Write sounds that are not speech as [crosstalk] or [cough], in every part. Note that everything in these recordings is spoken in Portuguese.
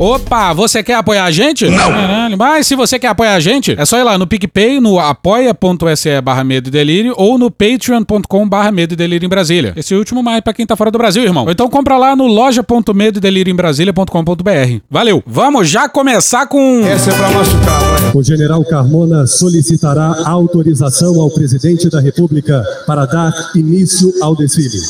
Opa, você quer apoiar a gente? Não. Caralho, mas se você quer apoiar a gente, é só ir lá no PicPay, no apoia.se barra medo e delírio ou no patreon.com barra medo e delírio em Brasília. Esse último mais pra quem tá fora do Brasil, irmão. Ou então compra lá no loja.medo e delírio em Brasília.com.br. Valeu. Vamos já começar com... Essa é pra machucar, vai. O general Carmona solicitará autorização ao presidente da República para dar início ao desfile.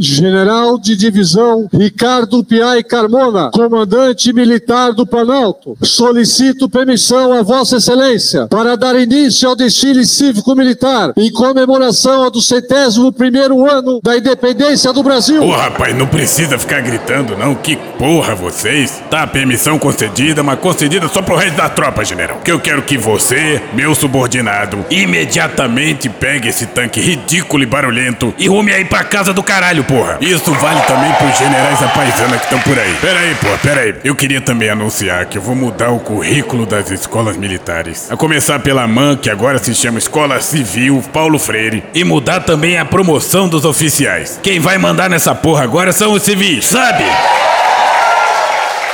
General de divisão Ricardo Piai Carmona, comandante militar do Planalto, solicito permissão a Vossa Excelência para dar início ao desfile cívico-militar em comemoração ao do centésimo primeiro ano da independência do Brasil. Ô rapaz, não precisa ficar gritando não, que porra vocês. Tá, permissão concedida, mas concedida só pro resto da tropa, general. Que eu quero que você, meu subordinado, imediatamente pegue esse tanque ridículo e barulhento e rume aí pra casa do caralho, porra. Isso vale também pros generais da paisana que estão por aí. Pera aí, porra, pera aí. Eu queria também anunciar que eu vou mudar o currículo das escolas militares. A começar pela MAN, que agora se chama Escola Civil Paulo Freire, e mudar também a promoção dos oficiais. Quem vai mandar nessa porra agora são os civis, sabe?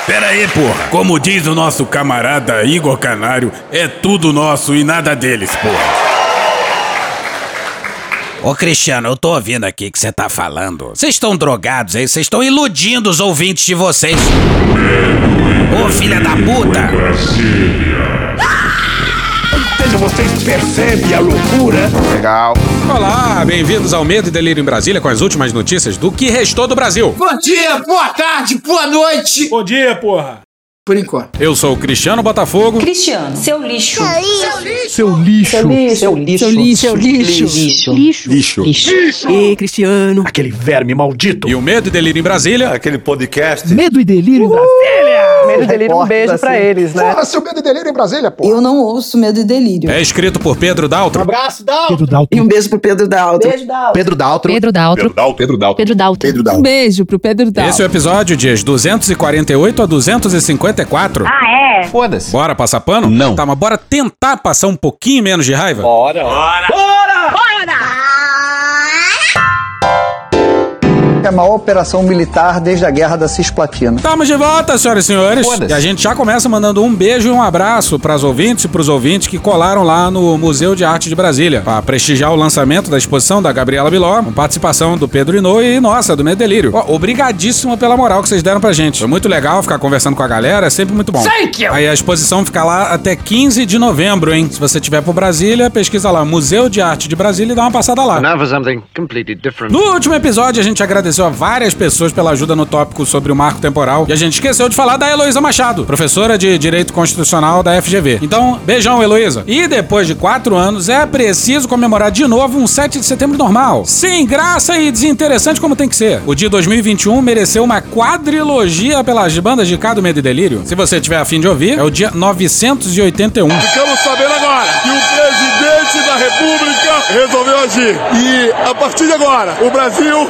Pera aí, porra. Como diz o nosso camarada Igor Canário, é tudo nosso e nada deles, porra. Ô Cristiano, eu tô ouvindo aqui que você tá falando. Vocês estão drogados aí, vocês estão iludindo os ouvintes de vocês. Ô filha da puta! Vocês percebem a loucura? Legal. Olá, bem-vindos ao Medo e Delírio em Brasília com as últimas notícias do que restou do Brasil. Bom dia, boa tarde, boa noite! Bom dia, porra. Por enquanto. Eu sou o Cristiano Botafogo. Cristiano, seu lixo. Seu lixo. Seu lixo. Seu lixo. Seu lixo. Lixo. Lixo. E Cristiano. Aquele verme maldito. E o Medo e Delírio em Brasília Aquele podcast. Medo e delírio em Brasília. Medo e delírio, um beijo pra eles, né? Porra, seu medo e delírio em Brasília, pô. Eu não ouço Medo e Delírio. é escrito por Pedro Daltro. Abraço, Dal. Pedro Dalton. E um beijo pro Pedro Dalto. Beijo da Pedro Daltro. Pedro Daltro. Pedro Daltro. Pedro Dalton. Pedro Daltro. Um beijo pro Pedro Dalton. Esse é o episódio dias 248 a 254. Ah, é? Foda-se. Bora passar pano? Não. Tá, mas bora tentar passar um pouquinho menos de raiva? É a maior operação militar desde a Guerra da Cisplatina. Estamos de volta, senhoras e senhores. E a gente já começa mandando um beijo e um abraço para as ouvintes e para os ouvintes que colaram lá no Museu de Arte de Brasília para prestigiar o lançamento da exposição da Gabriela Biló, com participação do Pedro Inô e nossa, do Medo Delírio. Ó, obrigadíssimo pela moral que vocês deram pra gente. Foi muito legal ficar conversando com a galera, é sempre muito bom. Thank you. Aí a exposição fica lá até 15 de novembro, hein? Se você tiver por Brasília, pesquisa lá Museu de Arte de Brasília e dá uma passada lá. Now for something completely different. No último episódio, a gente agradeceu a várias pessoas pela ajuda no tópico sobre o marco temporal. E a gente esqueceu de falar da Heloísa Machado, professora de Direito Constitucional da FGV. Então, beijão, Heloísa. E depois de quatro anos, é preciso comemorar de novo um 7 de setembro normal. Sem graça e desinteressante como tem que ser. O dia 2021 mereceu uma quadrilogia pelas bandas de Cado Medo e Delírio. Se você tiver afim de ouvir, é o dia 981. Ficamos sabendo agora que o presidente da República resolveu agir. E a partir de agora, o Brasil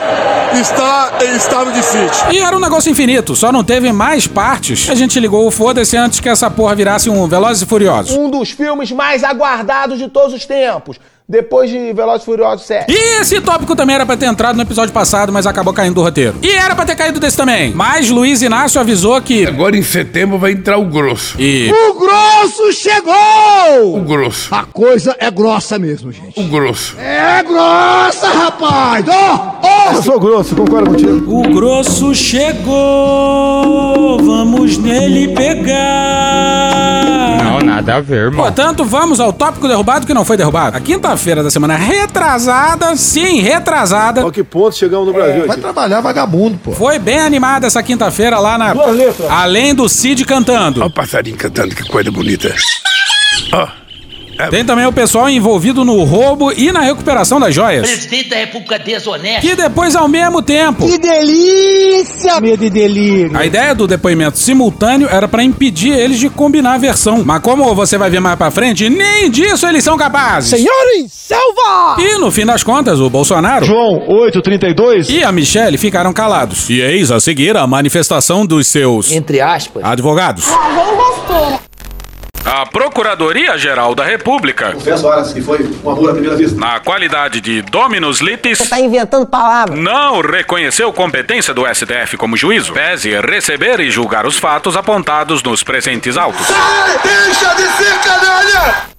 está em estado de sítio. E era um negócio infinito, só não teve mais partes. A gente ligou o foda-se antes que essa porra virasse um Velozes e Furiosos. Um dos filmes mais aguardados de todos os tempos. Depois de Velozes e Furiosos 7. E esse tópico também era pra ter entrado no episódio passado, mas acabou caindo do roteiro. E era pra ter caído desse também. Mas Luiz Inácio avisou que. Agora em setembro vai entrar o grosso. E. O grosso chegou! O grosso. A coisa é grossa mesmo, gente. O grosso. É grossa, rapaz! Ó, ó! Eu sou grosso, concordo contigo. O grosso chegou, vamos nele pegar. Não, nada a ver, irmão. Portanto, vamos ao tópico derrubado que não foi derrubado. A quinta-feira da semana retrasada, sim, retrasada, A que ponto chegamos no Brasil Vai aqui? trabalhar vagabundo, pô. foi bem animada essa quinta-feira lá na. Duas letras. Além do Cid cantando. Olha o passarinho cantando, que coisa bonita. Ó, Tem também o pessoal envolvido no roubo e na recuperação das joias. Presidente da República desonesto. Que depois, ao mesmo tempo. delícia! Medo e delírio. A ideia do depoimento simultâneo era pra impedir eles de combinar a versão. Mas como você vai ver mais pra frente, nem disso eles são capazes. Senhores, selva! E no fim das contas, o Bolsonaro João 832. e a Michelle ficaram calados. E eis a seguir a manifestação dos seus Entre aspas. advogados. A Procuradoria-Geral da República. Confesso, horas que foi um amor à primeira vista. Na qualidade de Dominus Litis. Você tá inventando palavras. Não reconheceu competência do STF como juízo. Pese receber e julgar os fatos apontados nos presentes autos. Sai, deixa de ser canalha!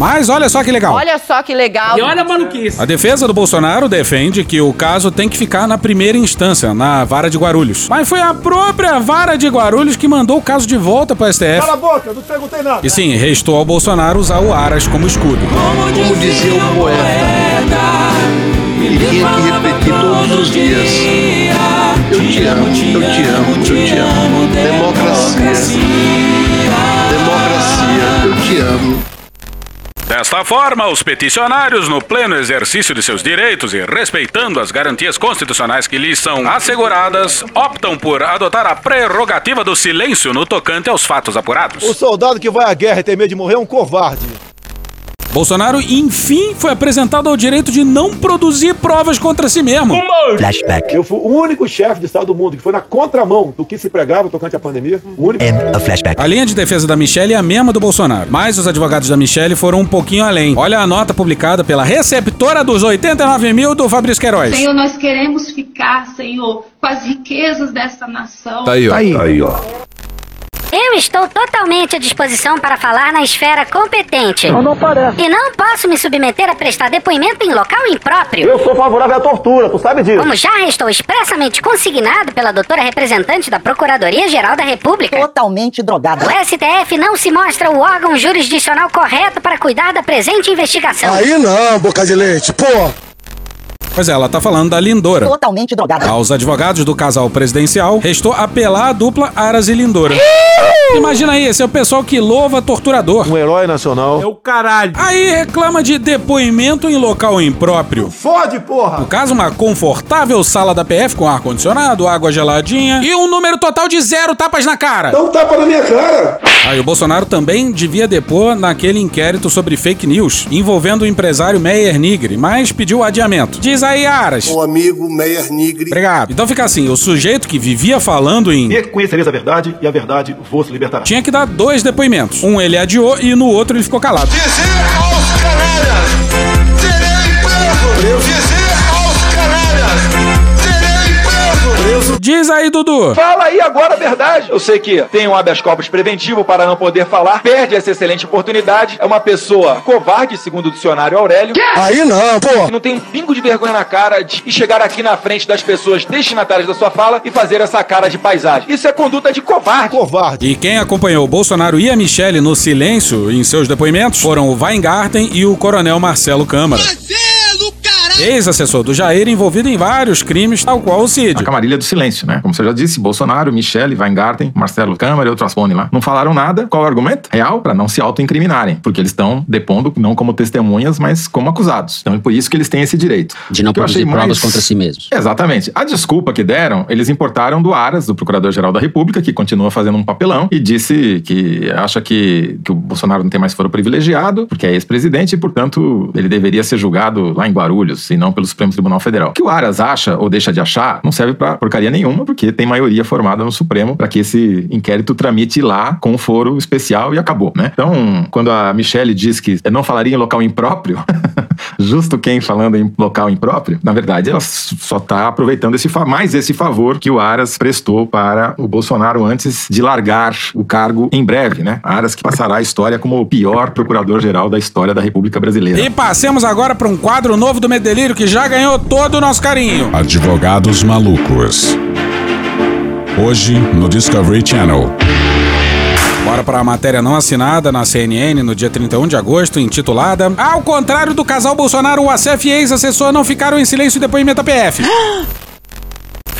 Mas olha só que legal. Olha só que legal. E olha a maluquice. A defesa do Bolsonaro defende que o caso tem que ficar na primeira instância, na vara de Guarulhos. Mas foi a própria vara de Guarulhos que mandou o caso de volta para o STF. Cala a boca, não perguntei nada. E sim, restou ao Bolsonaro usar o Aras como escudo. Como dizia o poeta, ele tinha que repetir todos os dias. Eu te amo, eu te amo, eu te amo. Democracia. Democracia, eu te amo. Desta forma, os peticionários, no pleno exercício de seus direitos e respeitando as garantias constitucionais que lhes são asseguradas, optam por adotar a prerrogativa do silêncio no tocante aos fatos apurados. O soldado que vai à guerra e tem medo de morrer é um covarde. Bolsonaro, enfim, foi apresentado ao direito de não produzir provas contra si mesmo. Flashback. Eu fui o único chefe de Estado do mundo que foi na contramão do que se pregava tocante à pandemia. O único. End of flashback. A linha de defesa da Michelle é a mesma do Bolsonaro, mas os advogados da Michelle foram um pouquinho além. Olha a nota publicada pela receptora dos 89 mil do Fabrício Queiroz. Senhor, nós queremos ficar, Senhor, com as riquezas desta nação. Tá aí, ó. Aí. Tá aí, ó. Eu estou totalmente à disposição para falar na esfera competente. Não, não parece. E não posso me submeter a prestar depoimento em local impróprio. Eu sou favorável à tortura, tu sabe disso. Como já restou expressamente consignado pela doutora representante da Procuradoria-Geral da República. Totalmente drogada. O STF não se mostra o órgão jurisdicional correto para cuidar da presente investigação. Aí não, boca de leite, pô. Pois é, ela tá falando da Lindora. Totalmente drogada. Aos advogados do casal presidencial, restou apelar a dupla Aras e Lindora. Imagina aí, esse é o pessoal que louva torturador. Um herói nacional. É o caralho. Aí reclama de depoimento em local impróprio. Fode, porra! No caso, uma confortável sala da PF com ar-condicionado, água geladinha e um número total de zero tapas na cara. Dá um tapa na minha cara! Aí o Bolsonaro também devia depor naquele inquérito sobre fake news envolvendo o empresário Meyer Nigri, mas pediu adiamento. Diz aí, Aras. O amigo Meyer Nigri. Obrigado. Então fica assim, o sujeito que vivia falando em Reconhecereis a verdade e a verdade vos libertará. tinha que dar dois depoimentos. Um ele adiou e no outro ele ficou calado. Dizer aos canalhas, serei preso! Diz aí, Dudu. Fala aí agora a verdade. Eu sei que tem um habeas corpus preventivo para não poder falar, perde essa excelente oportunidade. É uma pessoa covarde, segundo o dicionário Aurélio. Aí não, pô. Não tem um pingo de vergonha na cara de e chegar aqui na frente das pessoas destinatárias da sua fala e fazer essa cara de paisagem. Isso é conduta de covarde. Covarde. E quem acompanhou o Bolsonaro e a Michelle no silêncio em seus depoimentos foram o Weingarten e o coronel Marcelo Câmara. Ex-assessor do Jair envolvido em vários crimes, tal qual o Cid. A camarilha do silêncio, né? Como você já disse, Bolsonaro, Michele, Weingarten, Marcelo Câmara e outros Aspone lá. Não falaram nada. Qual o argumento? Real, para não se autoincriminarem. Porque eles estão depondo não como testemunhas, mas como acusados. Então é por isso que eles têm esse direito. De não produzir provas mais- contra si mesmos. Exatamente. A desculpa que deram, eles importaram do Aras, do Procurador-Geral da República, que continua fazendo um papelão e disse que acha que, que o Bolsonaro não tem mais foro privilegiado, porque é ex-presidente e, portanto, ele deveria ser julgado lá em Guarulhos e não pelo Supremo Tribunal Federal. O que o Aras acha ou deixa de achar não serve pra porcaria nenhuma, porque tem maioria formada no Supremo para que esse inquérito tramite lá com foro especial e acabou, né? Então, quando a Michelle diz que não falaria em local impróprio, [laughs] justo quem falando em local impróprio, na verdade ela só está aproveitando esse mais esse favor que o Aras prestou para o Bolsonaro antes de largar o cargo em breve, né? Aras que passará a história como o pior procurador-geral da história da República Brasileira. E passemos agora para um quadro novo do Que já ganhou todo o nosso carinho. Advogados Malucos. Hoje no Discovery Channel. Bora para a matéria não assinada na CNN no dia 31 de agosto, intitulada Ao contrário do casal Bolsonaro, o Acef e ex-assessor não ficaram em silêncio em depoimento à PF. [gasps]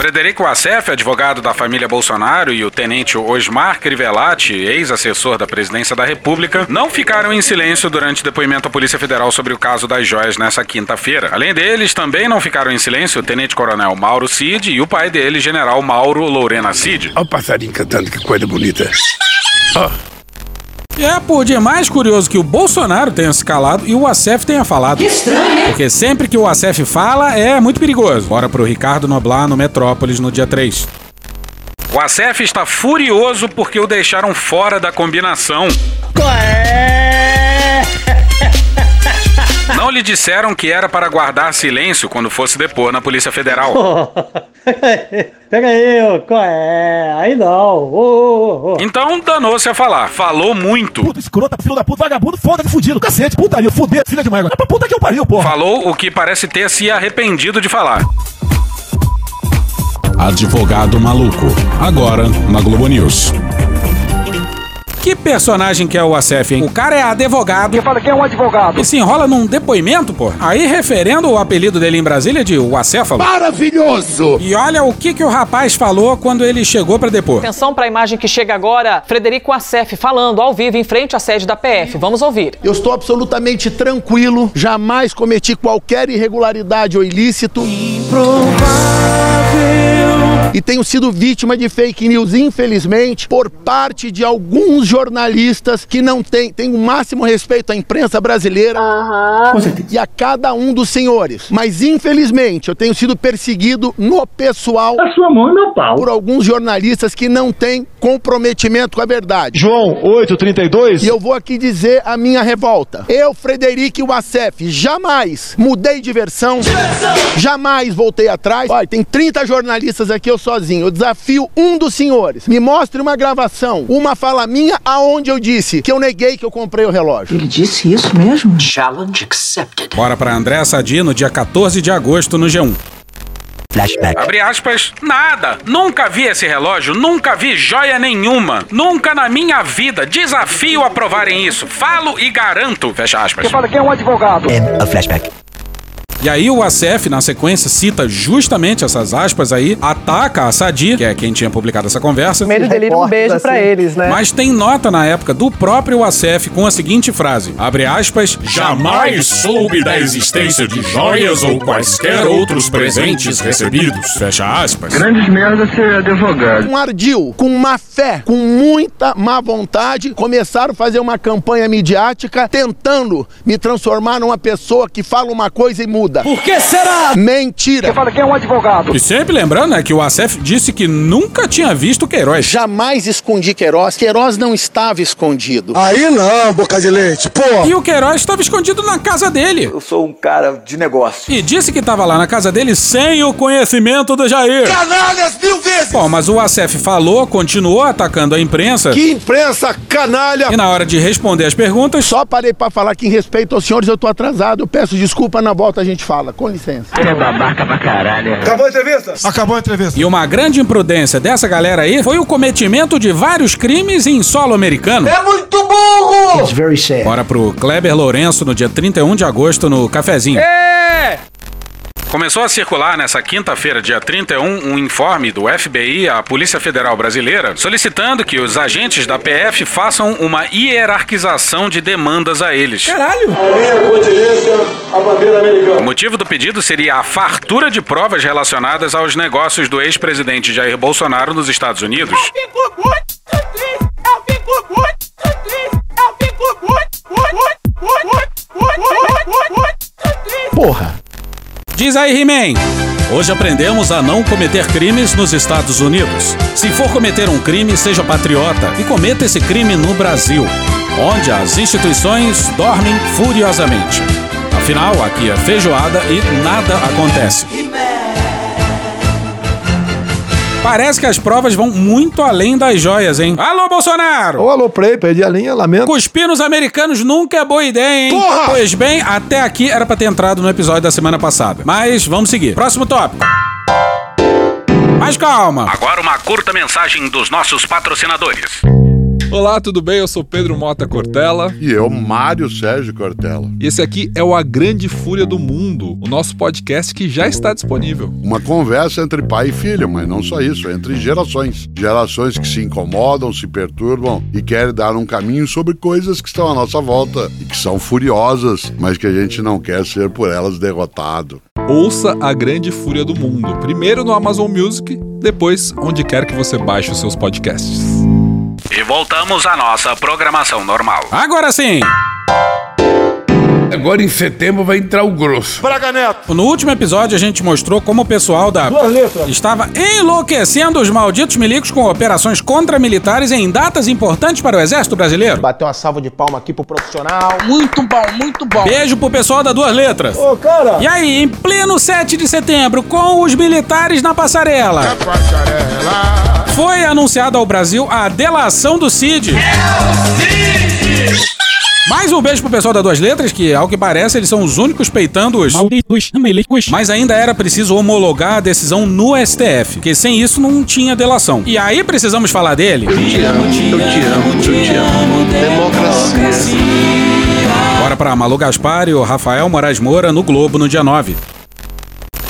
Frederico Assef, advogado da família Bolsonaro, e o tenente Osmar Crivellati, ex-assessor da presidência da República, não ficaram em silêncio durante o depoimento à Polícia Federal sobre o caso das joias nessa quinta-feira. Além deles, também não ficaram em silêncio o tenente-coronel Mauro Cid e o pai dele, general Mauro Lorena Cid. Olha o passarinho cantando, que coisa bonita. E [laughs] é por dia mais curioso que o Bolsonaro tenha se calado e o Acef tenha falado. Que estranho, hein? Porque sempre que o Acef fala é muito perigoso. Bora pro Ricardo Noblar no Metrópolis no dia 3. O Acef está furioso porque o deixaram fora da combinação. Qual Não lhe disseram que era para guardar silêncio quando fosse depor na Polícia Federal. [laughs] Pega aí, ô, qual é? Aí não. Ô, ô, ô. Então danou-se a falar. Falou muito. Puta, escrota, filho da puta, vagabundo, foda-se, fudido, cacete, putaria, fuder, filha de mãe. É pra puta que eu pariu, porra. Falou o que parece ter se arrependido de falar. Advogado Maluco. Agora na Globo News. Que personagem que é o Acef, hein? O cara é advogado. Você fala que é um advogado. E se enrola num depoimento, pô. Aí referendo o apelido dele em Brasília de o acéfalo. Maravilhoso! E olha o que, que o rapaz falou quando ele chegou pra depor. Atenção para a imagem que chega agora. Frederico Assef falando ao vivo em frente à sede da PF. Vamos ouvir. Eu estou absolutamente tranquilo, jamais cometi qualquer irregularidade ou ilícito. E tenho sido vítima de fake news, infelizmente, por parte de alguns jornalistas que não têm, têm o máximo respeito à imprensa brasileira e a cada um dos senhores. Mas, infelizmente, eu tenho sido perseguido no pessoal A sua mão e meu pau. por alguns jornalistas que não têm comprometimento com a verdade. João 832. E eu vou aqui dizer a minha revolta. Eu, Frederico Wassef, jamais mudei de versão, jamais voltei atrás. Olha, tem 30 jornalistas aqui, eu sozinho. Eu desafio um dos senhores. Me mostre uma gravação, uma fala minha, aonde eu disse que eu neguei que eu comprei o relógio. Ele disse isso mesmo? Challenge accepted. Bora pra André Sadi no dia 14 de agosto no G1. Flashback. Abre aspas, nada. Nunca vi esse relógio, nunca vi joia nenhuma. Nunca na minha vida. Desafio a provarem isso. Falo e garanto. Fecha aspas. Você fala que é um advogado. End of flashback. E aí o ACF, na sequência, cita justamente essas aspas aí, ataca a Sadi, que é quem tinha publicado essa conversa. Medo delírio, um beijo pra eles, né? Mas tem nota na época do próprio ACF com a seguinte frase: abre aspas, Jamais soube da existência de joias ou quaisquer outros presentes recebidos. fecha aspas. Grandes merda ser advogado. Um ardil, com má fé, com muita má vontade, começaram a fazer uma campanha midiática tentando me transformar numa pessoa que fala uma coisa e muda. Por que será? Mentira! Você fala que é um advogado. E sempre lembrando, né, que o ACF disse que nunca tinha visto Queiroz. Jamais escondi Queiroz. Queiroz não estava escondido. Aí não, boca de leite, pô. E o Queiroz estava escondido na casa dele. Eu sou um cara de negócio. E disse que estava lá na casa dele sem o conhecimento do Jair. Canalhas mil vezes! Bom, mas o ACF falou, continuou atacando a imprensa. Que imprensa canalha! E na hora de responder as perguntas, Só parei pra falar que em respeito aos senhores eu tô atrasado. Eu peço desculpa na volta a gente fala. Com licença. É babaca pra caralho. Acabou a entrevista? Acabou a entrevista. E uma grande imprudência dessa galera aí foi o cometimento de vários crimes em solo americano. É muito burro! It's very sad. Bora pro Kleber Lourenço no dia 31 de agosto no cafezinho. Começou a circular nessa quinta-feira, dia 31, um informe do FBI à Polícia Federal Brasileira solicitando que os agentes da PF façam uma hierarquização de demandas a eles. Caralho. Minha continência, a bandeira O americana. motivo do pedido seria a fartura de provas relacionadas aos negócios do ex-presidente Jair Bolsonaro nos Estados Unidos. Fico muito triste! Eu fico muito triste! Eu fico muito, muito, muito, muito, muito, muito, muito triste! Porra! Diz aí, He-Man. Hoje aprendemos a não cometer crimes nos Estados Unidos. Se for cometer um crime, seja patriota e cometa esse crime no Brasil, onde as instituições dormem furiosamente. Afinal, aqui é feijoada e nada acontece. Parece que as provas vão muito além das joias, hein? Alô, Bolsonaro! Ô, alô, Prey, perdi a linha, lamento. Cuspir nos americanos nunca é boa ideia, hein? Porra! Pois bem, até aqui era pra ter entrado no episódio da semana passada. Mas vamos seguir. Próximo tópico. Mas calma. Agora uma curta mensagem dos nossos patrocinadores. Olá, tudo bem? Eu sou Pedro Mota Cortella. E eu, Mário Sérgio Cortella. E esse aqui é o A Grande Fúria do Mundo, o nosso podcast que já está disponível. Uma conversa entre pai e filho, mas não só isso, entre gerações. Gerações que se incomodam, se perturbam e querem dar um caminho sobre coisas que estão à nossa volta e que são furiosas, mas que a gente não quer ser por elas derrotado. Ouça A Grande Fúria do Mundo, primeiro no Amazon Music, depois onde quer que você baixe os seus podcasts. Voltamos à nossa programação normal. Agora sim! Agora em setembro vai entrar o grosso. Braga Neto. No último episódio, a gente mostrou como o pessoal da estava enlouquecendo os malditos milicos com operações contra-militares em datas importantes para o Exército Brasileiro. Bateu uma salva de palma aqui pro profissional. Muito bom, muito bom. Beijo pro pessoal da Duas Letras. Ô, cara! E aí, em pleno 7 de setembro, com os militares na passarela, foi anunciada ao Brasil a delação do Cid. Mais um beijo pro pessoal da Duas Letras, que, ao que parece, eles são os únicos peitando os... Mas ainda era preciso homologar a decisão no STF, porque sem isso não tinha delação. E aí precisamos falar dele. Eu te amo, eu te amo, eu te amo. Democracia. Bora pra Malu Gaspar e o Rafael Moraes Moura no Globo no dia 9.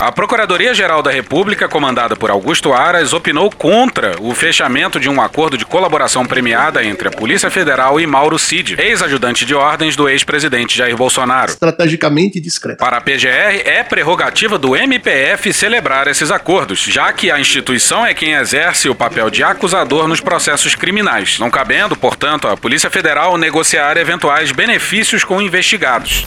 A Procuradoria-Geral da República, comandada por Augusto Aras, opinou contra o fechamento de um acordo de colaboração premiada entre a Polícia Federal e Mauro Cid, ex-ajudante de ordens do ex-presidente Jair Bolsonaro. Estrategicamente discreto. Para a PGR, é prerrogativa do MPF celebrar esses acordos, já que a instituição é quem exerce o papel de acusador nos processos criminais, não cabendo, portanto, à Polícia Federal negociar eventuais benefícios com investigados.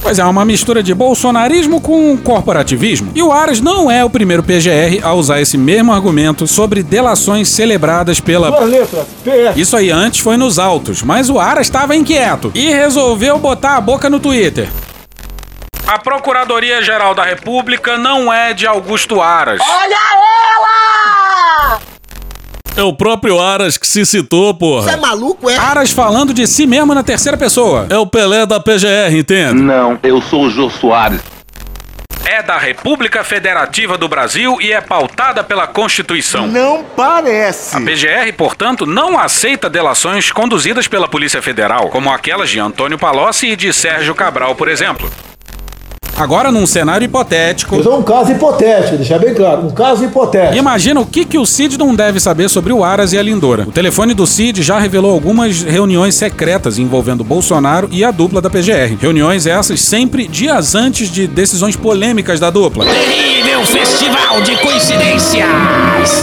Pois é, uma mistura de bolsonarismo com corporativismo. E o Aras não é o primeiro PGR a usar esse mesmo argumento sobre delações celebradas pela. Duas letras, PS. Isso aí antes foi nos autos, mas o Aras estava inquieto e resolveu botar a boca no Twitter. A Procuradoria-Geral da República não é de Augusto Aras. Olha ela! É o próprio Aras que se citou, porra. Você é maluco, é? Aras falando de si mesmo na terceira pessoa. É o Pelé da PGR, entende? Não, eu sou o Jô Soares. É da República Federativa do Brasil e é pautada pela Constituição. Não parece. A PGR, portanto, não aceita delações conduzidas pela Polícia Federal, como aquelas de Antônio Palocci e de Sérgio Cabral, por exemplo. Agora, num cenário hipotético. Isso é um caso hipotético, deixar bem claro. Um caso hipotético. Imagina o que, que o Cid não deve saber sobre o Aras e a Lindora. O telefone do Cid já revelou algumas reuniões secretas envolvendo Bolsonaro e a dupla da PGR. Reuniões essas sempre dias antes de decisões polêmicas da dupla. Terrível festival de coincidências!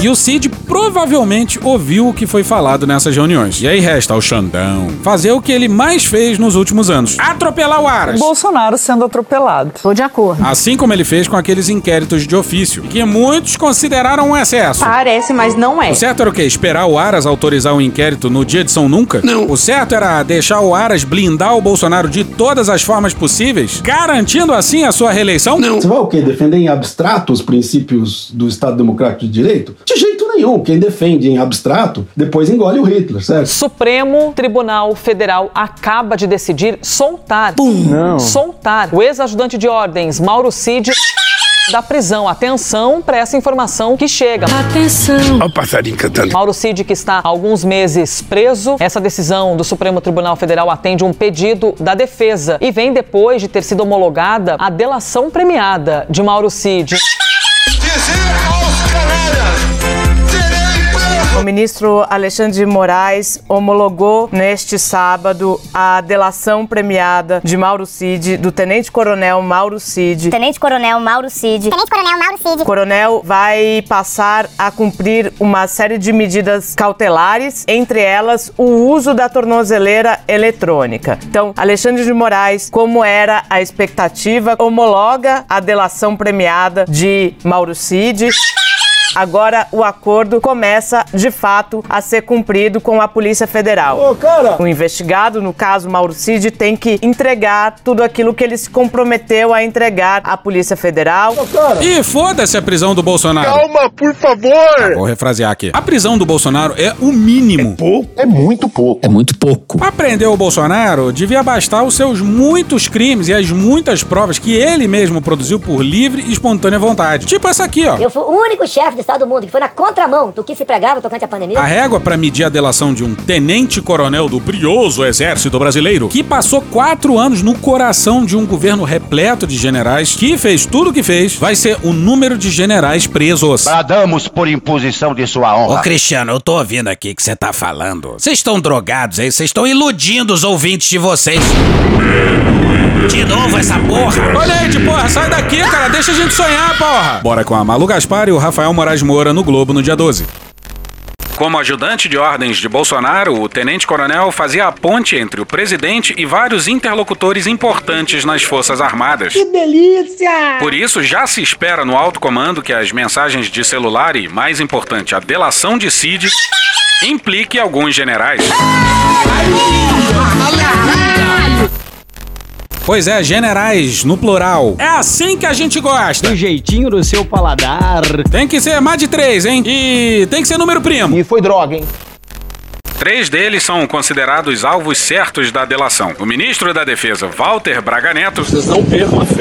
E o Cid provavelmente ouviu o que foi falado nessas reuniões. E aí resta ao Xandão fazer o que ele mais fez nos últimos anos: atropelar o Aras. Bolsonaro sendo atropelado. Tô de acordo. Assim como ele fez com aqueles inquéritos de ofício, que muitos consideraram um excesso. Parece, mas não é. O certo era o quê? Esperar o Aras autorizar o inquérito no dia de São Nunca? Não. O certo era deixar o Aras blindar o Bolsonaro de todas as formas possíveis, garantindo assim a sua reeleição? Não. Você vai o quê? Defender em abstrato os princípios do Estado Democrático de Direito? De jeito nenhum. Quem defende em abstrato, depois engole o Hitler, certo? Supremo Tribunal Federal acaba de decidir soltar. Não. Soltar o ex-ajudante de ordens, Mauro Cid. Da prisão. Atenção para essa informação que chega. Atenção. Olha o passarinho cantando. Mauro Cid, que está há alguns meses preso. Essa decisão do Supremo Tribunal Federal atende um pedido da defesa e vem depois de ter sido homologada a delação premiada de Mauro Cid. O ministro Alexandre de Moraes homologou neste sábado a delação premiada de Mauro Cid, do Tenente Coronel Mauro Cid. Tenente Coronel Mauro Cid. Tenente Coronel Mauro Cid. O coronel vai passar a cumprir uma série de medidas cautelares, entre elas o uso da tornozeleira eletrônica. Então, Alexandre de Moraes, como era a expectativa, homologa a delação premiada de Mauro Cid. Agora o acordo começa de fato a ser cumprido com a Polícia Federal. Ô, cara! O investigado, no caso Mauro Cid, tem que entregar tudo aquilo que ele se comprometeu a entregar à Polícia Federal. Ô, cara! E foda-se a prisão do Bolsonaro. Calma, por favor. Vou refrasear aqui. A prisão do Bolsonaro é o mínimo. Pouco. É muito pouco. É muito pouco. Pra prender o Bolsonaro, devia bastar os seus muitos crimes e as muitas provas que ele mesmo produziu por livre e espontânea vontade. Tipo essa aqui, ó. Eu fui o único chefe Estado do mundo que foi na contramão do que se pregava tocante à pandemia. A régua para medir a delação de um tenente-coronel do brioso exército brasileiro, que passou quatro anos no coração de um governo repleto de generais, que fez tudo o que fez, vai ser o número de generais presos. Bradamos por imposição de sua honra. Ô, Cristiano, eu tô ouvindo aqui que você tá falando. Vocês estão drogados aí, vocês estão iludindo os ouvintes de vocês. De novo essa porra. Olha aí, de porra, sai daqui, cara, deixa a gente sonhar, porra. Bora com a Malu Gaspar e o Rafael Moraes Moura no Globo no dia 12. Como ajudante de ordens de Bolsonaro, o tenente-coronel fazia a ponte entre o presidente e vários interlocutores importantes nas Forças Armadas. Que delícia! Por isso, já se espera no alto comando que as mensagens de celular e, mais importante, a delação de Cid implique alguns generais. Pois é, generais, no plural. É assim que a gente gosta. Do jeitinho do seu paladar. Tem que ser mais de três, hein? E tem que ser número primo. E foi droga, hein? Três deles são considerados alvos certos da delação. O ministro da Defesa, Walter Braga Neto,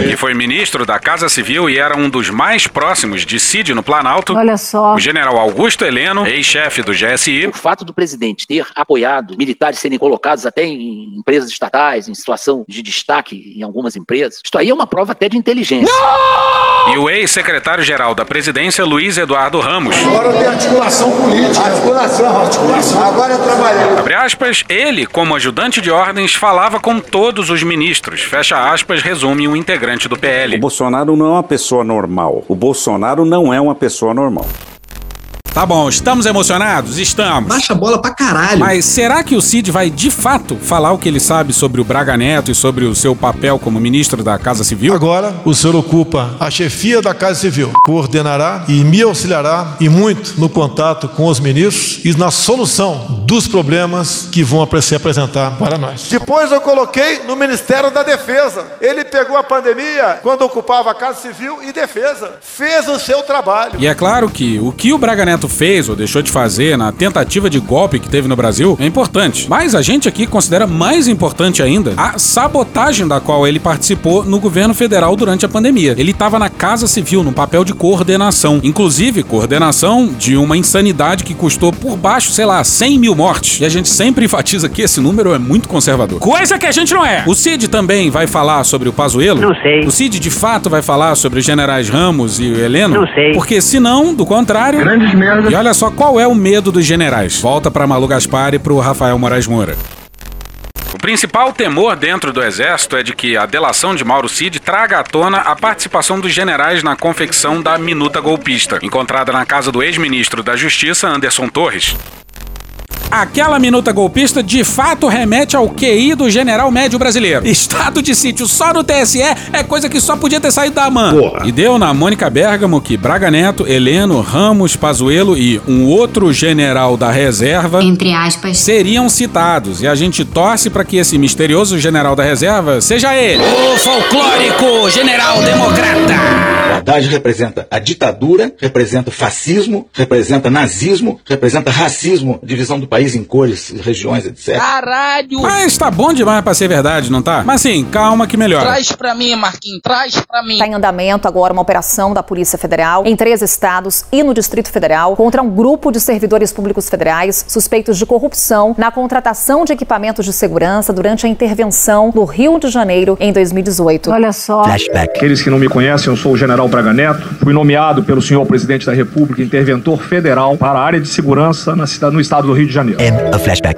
que foi ministro da Casa Civil e era um dos mais próximos de Cid no Planalto. Olha só. O general Augusto Heleno, ex-chefe do GSI. O fato do presidente ter apoiado militares serem colocados até em empresas estatais, em situação de destaque em algumas empresas, isso aí é uma prova até de inteligência. E o ex-secretário-geral da presidência, Luiz Eduardo Ramos. Agora tem articulação política. Articulação, articulação. Agora é trabalhar. Abre aspas, ele, como ajudante de ordens, falava com todos os ministros. Fecha aspas, resume um integrante do PL. O Bolsonaro não é uma pessoa normal. O Bolsonaro não é uma pessoa normal. Tá bom, estamos emocionados? Estamos. Baixa a bola pra caralho. Mas será que o Cid vai de fato falar o que ele sabe sobre o Braga Neto e sobre o seu papel como ministro da Casa Civil? Agora, o senhor ocupa a chefia da Casa Civil, coordenará e me auxiliará e muito no contato com os ministros e na solução dos problemas que vão se apresentar para nós. Depois eu coloquei no Ministério da Defesa. Ele pegou a pandemia quando ocupava a Casa Civil e Defesa. Fez o seu trabalho. E é claro que o que o Braga Neto fez ou deixou de fazer na tentativa de golpe que teve no Brasil é importante. Mas a gente aqui considera mais importante ainda a sabotagem da qual ele participou no governo federal durante a pandemia. Ele estava na Casa Civil, no papel de coordenação. Inclusive, coordenação de uma insanidade que custou por baixo, sei lá, 100 mil mortes. E a gente sempre [laughs] enfatiza que esse número é muito conservador. Coisa que a gente não é. O Cid também vai falar sobre o Pazuello? Não sei. O Cid de fato vai falar sobre os generais Ramos e o Heleno? Não sei. Porque senão, do contrário... Grandes merdas. E olha só qual é o medo dos generais. Volta para Malu Gaspar e pro Rafael Moraes Moura. O principal temor dentro do Exército é de que a delação de Mauro Cid traga à tona a participação dos generais na confecção da minuta golpista, encontrada na casa do ex-ministro da Justiça, Anderson Torres. Aquela minuta golpista de fato remete ao QI do general médio brasileiro. Estado de sítio só no TSE é coisa que só podia ter saído da mão. E deu na Mônica Bergamo que Braga Neto, Heleno, Ramos, Pazuello e um outro general da reserva, Entre aspas. seriam citados. E a gente torce para que esse misterioso general da reserva seja ele. O folclórico general democrata. O Haddad representa a ditadura, representa o fascismo, representa nazismo, representa racismo, divisão do país em cores, regiões, etc. Caralho! Mas tá bom demais pra ser verdade, não tá? Mas sim, calma que melhora. Traz pra mim, Marquinhos, traz pra mim. Está em andamento agora uma operação da Polícia Federal em três estados e no Distrito Federal contra um grupo de servidores públicos federais suspeitos de corrupção na contratação de equipamentos de segurança durante a intervenção no Rio de Janeiro em 2018. Olha só. Aqueles que não me conhecem, eu sou o general Braga Neto. Fui nomeado pelo senhor presidente da República interventor federal para a área de segurança na cidade, no estado do Rio de Janeiro.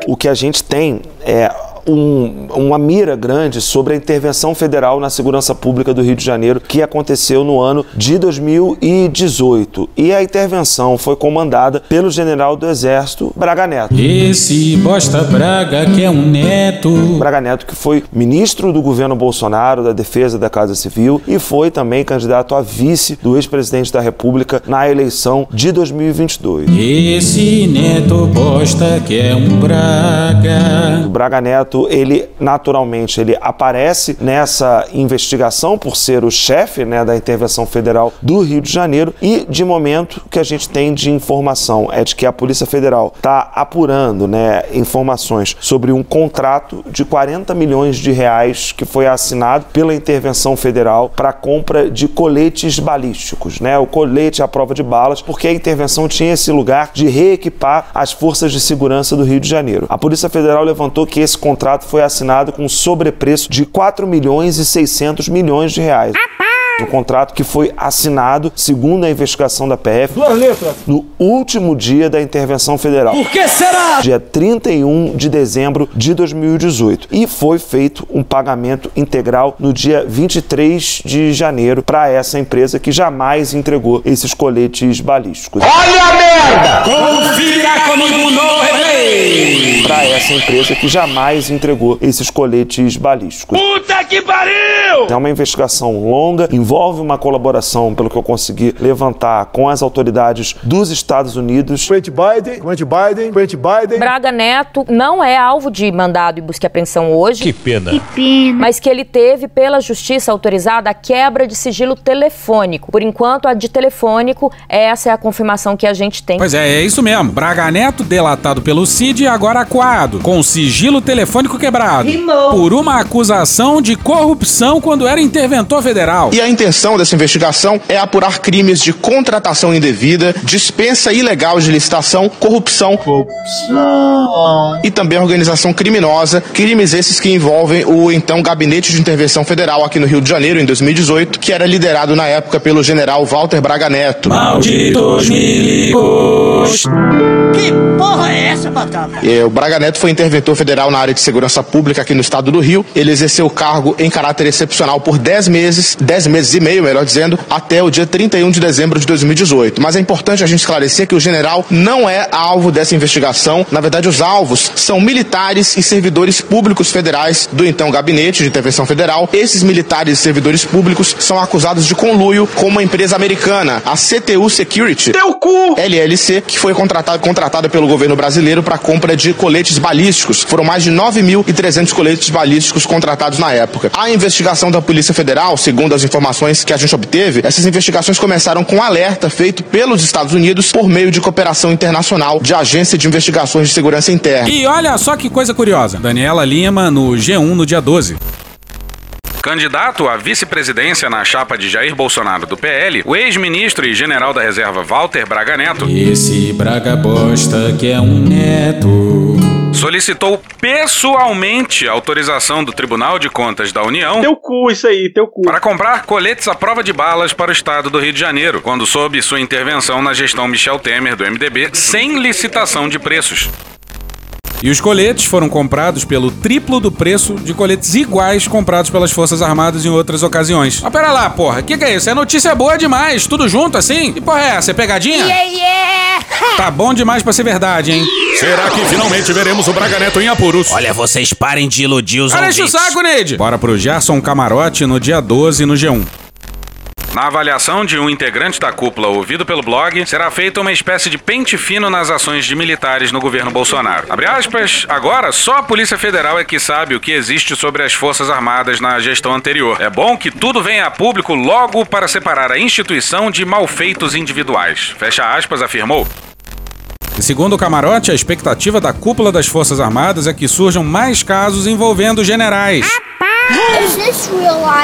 O que a gente tem é um- uma mira grande sobre a intervenção federal na segurança pública do Rio de Janeiro que aconteceu no ano de 2018. E a intervenção foi comandada pelo general do Exército Braga Neto. Esse bosta Braga que é um neto. Braga Neto, que foi ministro do governo Bolsonaro, da Defesa da Casa Civil, e foi também candidato a vice do ex-presidente da República na eleição de 2022. Esse neto bosta que é um Braga. O Braga Neto, ele naturalmente ele aparece nessa investigação por ser o chefe né, da intervenção federal do Rio de Janeiro e de momento o que a gente tem de informação é de que a Polícia Federal está apurando né, informações sobre um contrato de 40 milhões de reais que foi assinado pela intervenção federal para compra de coletes balísticos, né, o colete à prova de balas, porque a intervenção tinha esse lugar de reequipar as forças de segurança do Rio de Janeiro. A Polícia Federal levantou que esse contrato foi assinado com sobrepreço de 4 milhões e 600 milhões de reais. Um contrato que foi assinado, segundo a investigação da PF, no último dia da intervenção federal. Por que será? Dia 31 de dezembro de 2018. E foi feito um pagamento integral no dia 23 de janeiro para essa empresa que jamais entregou esses coletes balísticos. Olha a merda! Confira comigo no replay! Para essa empresa que jamais entregou esses coletes balísticos. Puta que pariu! É uma investigação longa, envolve uma colaboração, pelo que eu consegui levantar, com as autoridades dos Estados Unidos. Presidente Biden, presidente Biden, presidente Biden. Braga Neto não é alvo de mandado e busca e apreensão hoje. Que pena. Mas que ele teve, pela justiça autorizada, a quebra de sigilo telefônico. Por enquanto, a de telefônico, essa é a confirmação que a gente tem. Pois é, é isso mesmo. Braga Neto, delatado pelo CID e agora acuado, com sigilo telefônico quebrado. Rimou. Por uma acusação de corrupção quando era interventor federal. E a intenção dessa investigação é apurar crimes de contratação indevida, dispensa ilegal de licitação, corrupção, e também organização criminosa, crimes esses que envolvem o então Gabinete de Intervenção Federal aqui no Rio de Janeiro, em 2018, que era liderado na época pelo general Walter Braga Neto. Malditos milicos! Que porra é essa, Batata? É, O Braga Neto foi interventor federal na área de segurança pública aqui no estado do Rio. Ele exerceu o cargo em caráter excepcional por 10 meses, 10 meses e meio, melhor dizendo, até o dia 31 de dezembro de 2018. Mas é importante a gente esclarecer que o general não é alvo dessa investigação. Na verdade, os alvos são militares e servidores públicos federais do então Gabinete de Intervenção Federal. Esses militares e servidores públicos são acusados de conluio com uma empresa americana, a CTU Security. Teu cu! LLC, que foi contratada, contratada pelo governo brasileiro para compra de coletes balísticos. Foram mais de 9.300 coletes balísticos contratados na época. A investigação da Polícia Federal, segundo as informações que a gente obteve, essas investigações começaram com um alerta feito pelos Estados Unidos por meio de cooperação internacional de Agência de Investigações de Segurança Interna. E olha só que coisa curiosa. Daniela Lima no G1 no dia 12. Candidato à vice-presidência na chapa de Jair Bolsonaro do PL, o ex-ministro e general da reserva Walter Braga Neto Esse Braga bosta que é um neto. Solicitou pessoalmente a autorização do Tribunal de Contas da União Teu cu, isso aí, teu cu. para comprar coletes à prova de balas para o estado do Rio de Janeiro, quando soube sua intervenção na gestão Michel Temer do MDB sem licitação de preços. E os coletes foram comprados pelo triplo do preço de coletes iguais comprados pelas Forças Armadas em outras ocasiões. Ah, pera lá, porra. Que que é isso? É notícia boa demais. Tudo junto assim? Que porra é essa? É pegadinha? Yeah, yeah! Tá bom demais pra ser verdade, hein? Será que finalmente veremos o Braga Neto em apuros? Olha, vocês parem de iludir os Cara, o saco, Neide! Bora pro Gerson Camarote no dia 12 no G1. Na avaliação de um integrante da cúpula ouvido pelo blog, será feita uma espécie de pente fino nas ações de militares no governo Bolsonaro. Abre aspas, agora só a Polícia Federal é que sabe o que existe sobre as Forças Armadas na gestão anterior. É bom que tudo venha a público logo para separar a instituição de malfeitos individuais. Fecha aspas, afirmou. E segundo o Camarote, a expectativa da cúpula das Forças Armadas é que surjam mais casos envolvendo generais.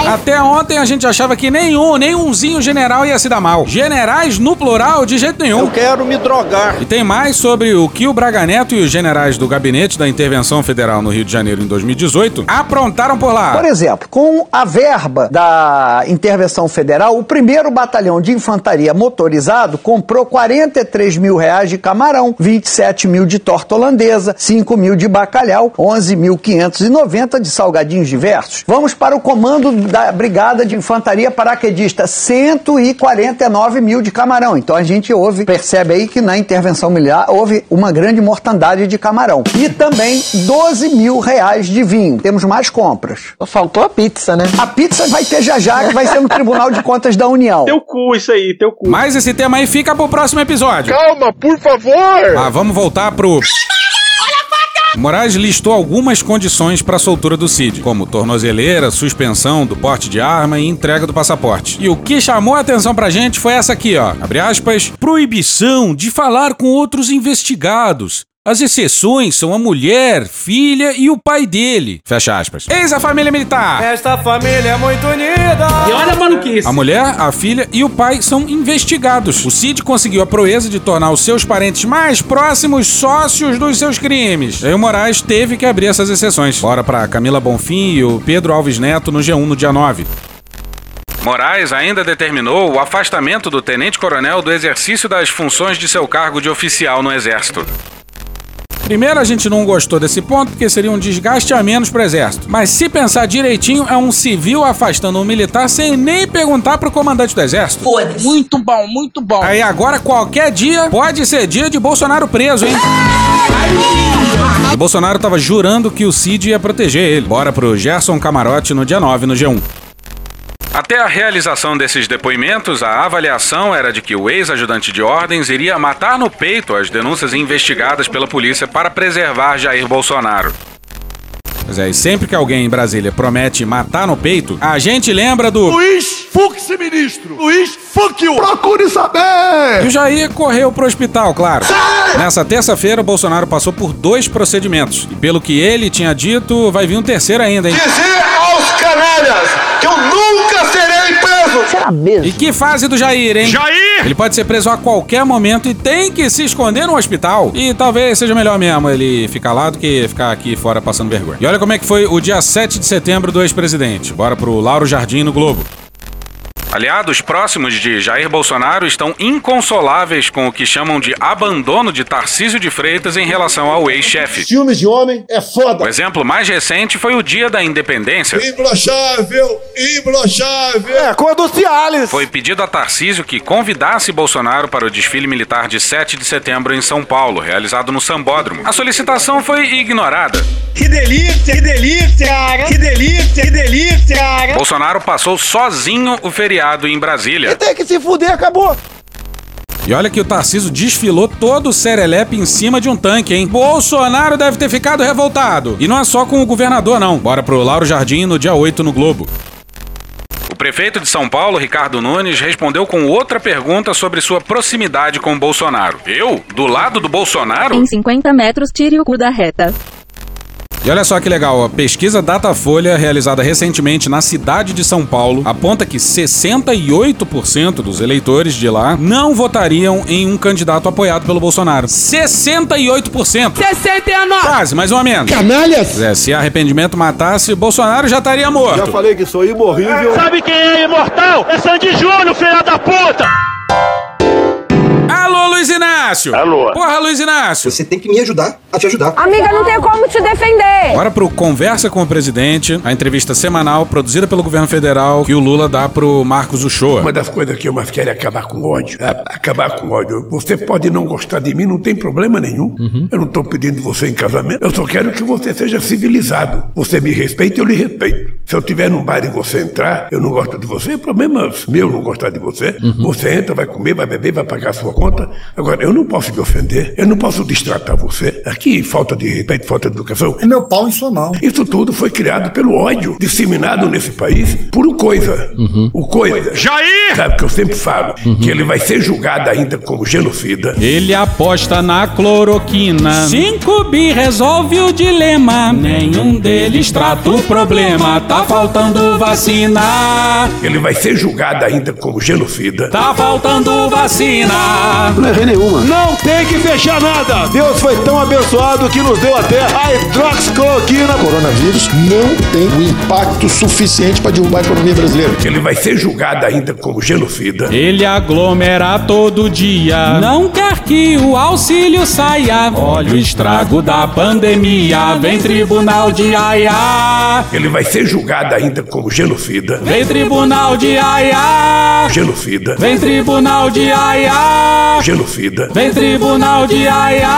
Até ontem a gente achava que nenhum, nenhumzinho general ia se dar mal. Generais no plural, de jeito nenhum. Eu quero me drogar. E tem mais sobre o que o Braga Neto e os generais do Gabinete da Intervenção Federal no Rio de Janeiro em 2018 aprontaram por lá. Por exemplo, com a verba da intervenção federal, o primeiro batalhão de infantaria motorizado comprou 43 mil reais de camarão, 27 mil de torta holandesa, 5 mil de bacalhau, 11.590 de salgadinhos diversos. Vamos para o comando da Brigada de Infantaria Paraquedista, 149 mil de camarão. Então a gente ouve, percebe aí que na intervenção militar houve uma grande mortandade de camarão. E também 12 mil reais de vinho. Temos mais compras. Faltou a pizza, né? A pizza vai ter já já, que vai ser no Tribunal de Contas da União. Teu cu, isso aí, teu cu. Mas esse tema aí fica pro próximo episódio. Calma, por favor! Ah, vamos voltar pro. Moraes listou algumas condições para a soltura do Cid, como tornozeleira, suspensão do porte de arma e entrega do passaporte. E o que chamou a atenção pra gente foi essa aqui, ó. Abre aspas. Proibição de falar com outros investigados. As exceções são a mulher, filha e o pai dele. Fecha aspas. Eis a família militar. Esta família é muito unida. E olha a maluquice. A mulher, a filha e o pai são investigados. O Cid conseguiu a proeza de tornar os seus parentes mais próximos sócios dos seus crimes. E aí o Moraes teve que abrir essas exceções. Bora pra Camila Bonfim e o Pedro Alves Neto no G1 no dia 9. Moraes ainda determinou o afastamento do tenente-coronel do exercício das funções de seu cargo de oficial no Exército. Primeiro, a gente não gostou desse ponto porque seria um desgaste a menos pro exército. Mas se pensar direitinho, é um civil afastando um militar sem nem perguntar pro comandante do exército. Foda-se. Muito bom, muito bom. Aí agora, qualquer dia, pode ser dia de Bolsonaro preso, hein? E Bolsonaro tava jurando que o Cid ia proteger ele. Bora pro Gerson Camarote no dia 9 no G1. Até a realização desses depoimentos, a avaliação era de que o ex-ajudante de ordens iria matar no peito as denúncias investigadas pela polícia para preservar Jair Bolsonaro. Pois é, e sempre que alguém em Brasília promete matar no peito, a gente lembra do. Luiz Fux, ministro! Luiz you! Procure saber! E o Jair correu pro hospital, claro. Nessa terça-feira, o Bolsonaro passou por dois procedimentos. E pelo que ele tinha dito, vai vir um terceiro ainda, hein? Dizer que eu nunca serei preso! Será mesmo? E que fase do Jair, hein? Jair! Ele pode ser preso a qualquer momento e tem que se esconder no hospital. E talvez seja melhor mesmo ele ficar lá do que ficar aqui fora passando vergonha. E olha como é que foi o dia 7 de setembro do ex-presidente. Bora pro Lauro Jardim no Globo. Aliados próximos de Jair Bolsonaro estão inconsoláveis com o que chamam de abandono de Tarcísio de Freitas em relação ao ex-chefe. Ciúmes de homem é foda! O exemplo mais recente foi o dia da independência. Imbrochável! Imbrochável! É, com a do Cialis! Foi pedido a Tarcísio que convidasse Bolsonaro para o desfile militar de 7 de setembro em São Paulo, realizado no Sambódromo. A solicitação foi ignorada. Que delícia, que delícia, cara. Que delícia, que delícia, cara. Bolsonaro passou sozinho o feriado em Brasília. Tem que se fuder, acabou! E olha que o Tarciso desfilou todo o serelepe em cima de um tanque, hein? Bolsonaro deve ter ficado revoltado. E não é só com o governador, não. Bora pro Lauro Jardim no dia 8 no Globo. O prefeito de São Paulo, Ricardo Nunes, respondeu com outra pergunta sobre sua proximidade com Bolsonaro. Eu? Do lado do Bolsonaro? Em 50 metros, tire o cu da reta. E olha só que legal, a pesquisa Datafolha, realizada recentemente na cidade de São Paulo, aponta que 68% dos eleitores de lá não votariam em um candidato apoiado pelo Bolsonaro. 68%! 69! Quase, mais ou menos. Canalhas! É, se arrependimento matasse, Bolsonaro já estaria morto. Já falei que sou imorrível. Sabe quem é imortal? É Sandy Júnior, filha da puta! Alô, Luiz Inácio! Alô? Porra, Luiz Inácio! Você tem que me ajudar a te ajudar. Amiga, não tem como te defender. Bora pro Conversa com o Presidente, a entrevista semanal produzida pelo governo federal que o Lula dá pro Marcos Uchoa. Uma das coisas que eu mais quero é acabar com ódio. É acabar com ódio. Você pode não gostar de mim, não tem problema nenhum. Eu não estou pedindo você em casamento. Eu só quero que você seja civilizado. Você me respeita, eu lhe respeito. Se eu estiver num bar e você entrar, eu não gosto de você, é problema meu não gostar de você. Você entra, vai comer, vai beber, vai pagar a sua conta. Agora, eu não posso me ofender, eu não posso destratar você. Aqui, falta de respeito, falta de educação. É meu pau em sua mão. Isso tudo foi criado pelo ódio disseminado nesse país por o coisa. O coisa. Jair! Sabe que eu sempre falo que ele vai ser julgado ainda como genocida. Ele aposta na cloroquina. 5 bi resolve o dilema. Nenhum deles trata o problema. Tá faltando vacina. Ele vai ser julgado ainda como genocida. Tá faltando vacina. Não errei nenhuma. Não tem que fechar nada. Deus foi tão abençoado que nos deu até a hidroxicloroquina. Coronavírus não tem o impacto suficiente para derrubar a economia brasileira. Ele vai ser julgado ainda como genocida. Ele aglomera todo dia. Não quer que o auxílio saia. Olha o estrago da pandemia. Vem tribunal de Aia. Ele vai ser julgado ainda como genocida. Vem tribunal de Aia. Genocida. Vem tribunal de Aia. Genocida. Vem tribunal de Aia.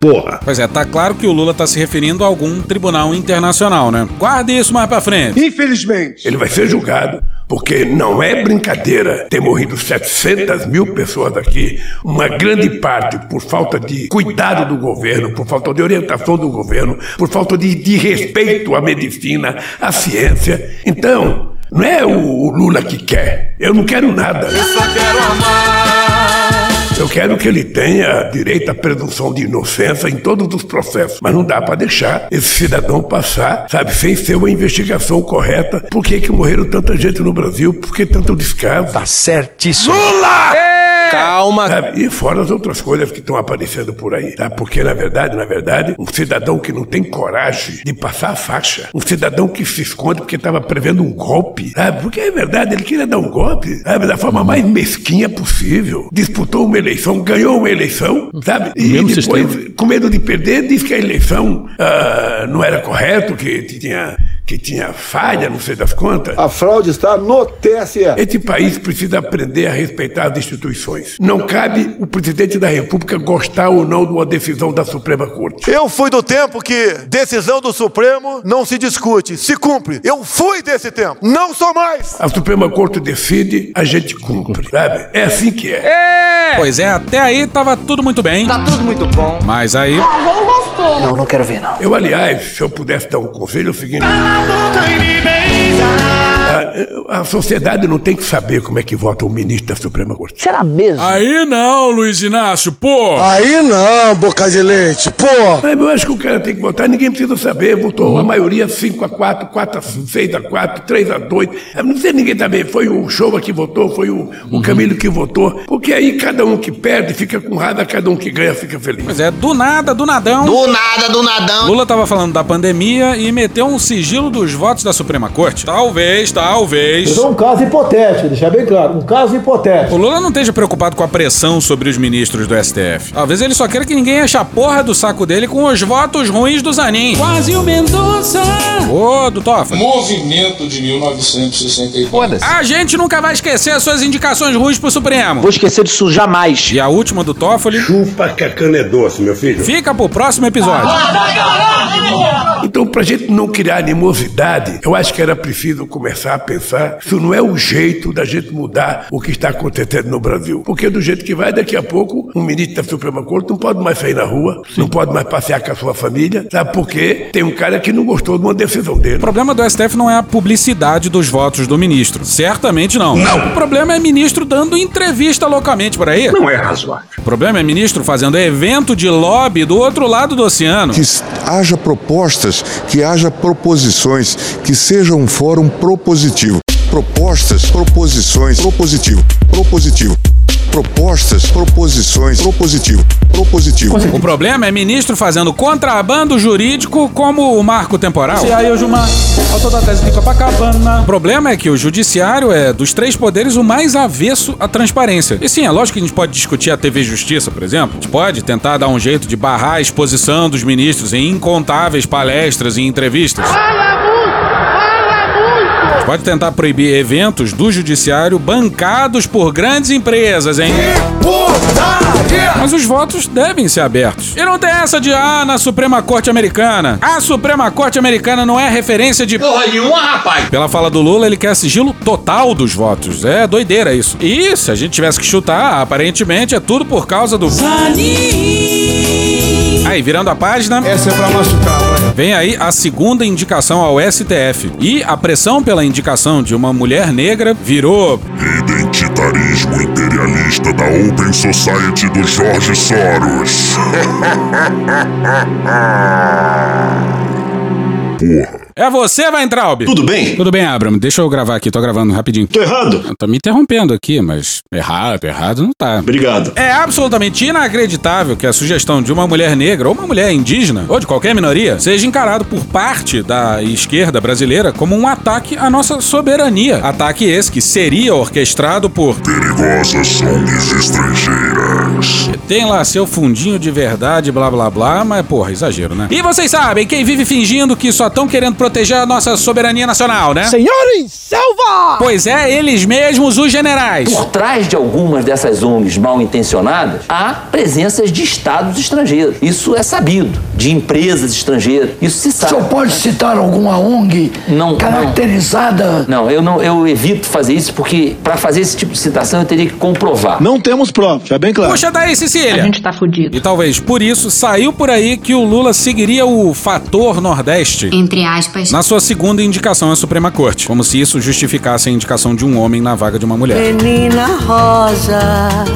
Porra. Pois é, tá claro que o Lula tá se referindo a algum tribunal internacional, né? Guarde isso mais pra frente. Infelizmente. Ele vai ser julgado. Porque não é brincadeira ter morrido 700 mil pessoas aqui, uma grande parte por falta de cuidado do governo, por falta de orientação do governo, por falta de, de respeito à medicina, à ciência. Então, não é o Lula que quer. Eu não quero nada. Eu só quero amar. Eu quero que ele tenha direito à presunção de inocência em todos os processos, mas não dá para deixar esse cidadão passar, sabe, sem ser uma investigação correta. Por que que morreram tanta gente no Brasil? Por que tanto descaso? Tá certíssimo. Lula! Calma. E fora as outras coisas que estão aparecendo por aí, tá? Porque, na verdade, na verdade, um cidadão que não tem coragem de passar a faixa, um cidadão que se esconde porque estava prevendo um golpe, sabe? Porque é verdade, ele queria dar um golpe, sabe? Da forma mais mesquinha possível. Disputou uma eleição, ganhou uma eleição, sabe? E mesmo depois, sistema. com medo de perder, disse que a eleição ah, não era correto, que tinha, que tinha falha, não sei das contas. A fraude está no TSE. Esse país precisa aprender a respeitar as instituições. Não cabe o presidente da República gostar ou não de uma decisão da Suprema Corte. Eu fui do tempo que decisão do Supremo não se discute, se cumpre. Eu fui desse tempo. Não sou mais. A Suprema Corte decide, a gente cumpre, sabe? É assim que é. Pois é, até aí tava tudo muito bem. Tá tudo muito bom. Mas aí. Não, não quero ver, não. Eu, aliás, se eu pudesse dar um conselho, é o seguinte. 不对 tình. A, a sociedade não tem que saber como é que vota o ministro da Suprema Corte. Será mesmo? Aí não, Luiz Inácio, pô! Aí não, boca de leite, pô! Mas eu acho que o cara tem que votar, ninguém precisa saber. Votou a maioria 5x4, 4x6x4, 3x2. Não sei ninguém também. Foi o Showa que votou, foi o, o Camilo que votou. Porque aí cada um que perde fica com raiva, cada um que ganha fica feliz. Pois é, do nada, do nadão. Do nada, do nadão. Lula tava falando da pandemia e meteu um sigilo dos votos da Suprema Corte. Talvez, talvez. Isso é um caso hipotético, deixar bem claro. Um caso hipotético. O Lula não esteja preocupado com a pressão sobre os ministros do STF. Talvez ele só queira que ninguém enche a porra do saco dele com os votos ruins do Zanin. Quase o Mendonça. Ô, do Toffoli. Movimento de 1964. A gente nunca vai esquecer as suas indicações ruins pro Supremo. Vou esquecer disso jamais. E a última do Toffoli Chupa que a cana é doce, meu filho. fica pro próximo episódio. Então, pra gente não criar animosidade, eu acho que era preciso começar a pensar se não é o jeito da gente mudar o que está acontecendo no Brasil. Porque do jeito que vai, daqui a pouco, um ministro da Suprema Corte não pode mais sair na rua, não pode mais passear com a sua família, sabe por quê? Tem um cara que não gostou de uma decisão dele. O problema do STF não é a publicidade dos votos do ministro. Certamente não. Não. O problema é ministro dando entrevista loucamente por aí. Não é razoável. O problema é ministro fazendo evento de lobby do outro lado do oceano. Que haja propostas, que haja proposições, que seja um fórum propositivo. Propostas, proposições, propositivo, propositivo. Propostas, proposições, propositivo, propositivo. O problema é ministro fazendo contrabando jurídico como o marco temporal. E aí, o Gilmar, autor da tese de Copacabana. O problema é que o judiciário é, dos três poderes, o mais avesso à transparência. E sim, é lógico que a gente pode discutir a TV Justiça, por exemplo. A gente pode tentar dar um jeito de barrar a exposição dos ministros em incontáveis palestras e entrevistas. A gente pode tentar proibir eventos do judiciário bancados por grandes empresas, hein? Mas os votos devem ser abertos. E não tem essa de, ah, na Suprema Corte Americana. A Suprema Corte Americana não é referência de. Porra nenhuma, rapaz. Pela fala do Lula, ele quer sigilo total dos votos. É doideira isso. E se a gente tivesse que chutar, aparentemente é tudo por causa do. Aí, virando a página. Essa é pra machucar, vai. Vem aí a segunda indicação ao STF. E a pressão pela indicação de uma mulher negra virou. Identitarismo imperialista da Open Society do Jorge Soros. [laughs] Porra. É você, Weintraub? Tudo bem? Tudo bem, Abram. Deixa eu gravar aqui, tô gravando rapidinho. Tô errado? Tá me interrompendo aqui, mas errado, errado não tá. Obrigado. É absolutamente inacreditável que a sugestão de uma mulher negra ou uma mulher indígena, ou de qualquer minoria, seja encarado por parte da esquerda brasileira como um ataque à nossa soberania. Ataque esse que seria orquestrado por Perigosas ONGs estrangeiras. Tem lá seu fundinho de verdade, blá blá blá, mas porra, exagero, né? E vocês sabem, quem vive fingindo que só estão querendo proteger a nossa soberania nacional, né? Senhores, selva! Pois é, eles mesmos, os generais. Por trás de algumas dessas ONGs mal intencionadas, há presenças de estados estrangeiros. Isso é sabido. De empresas estrangeiras. Isso se sabe. O senhor pode citar alguma ONG Não, caracterizada? Não, eu não, eu evito fazer isso porque para fazer esse tipo de citação eu teria que comprovar. Não temos provas, já bem claro. Puxa daí, Cecília. A gente tá fudido. E talvez por isso saiu por aí que o Lula seguiria o fator Nordeste Entre aspas. na sua segunda indicação à Suprema Corte, como se isso justificasse a indicação de um homem na vaga de uma mulher. Menina Rosa.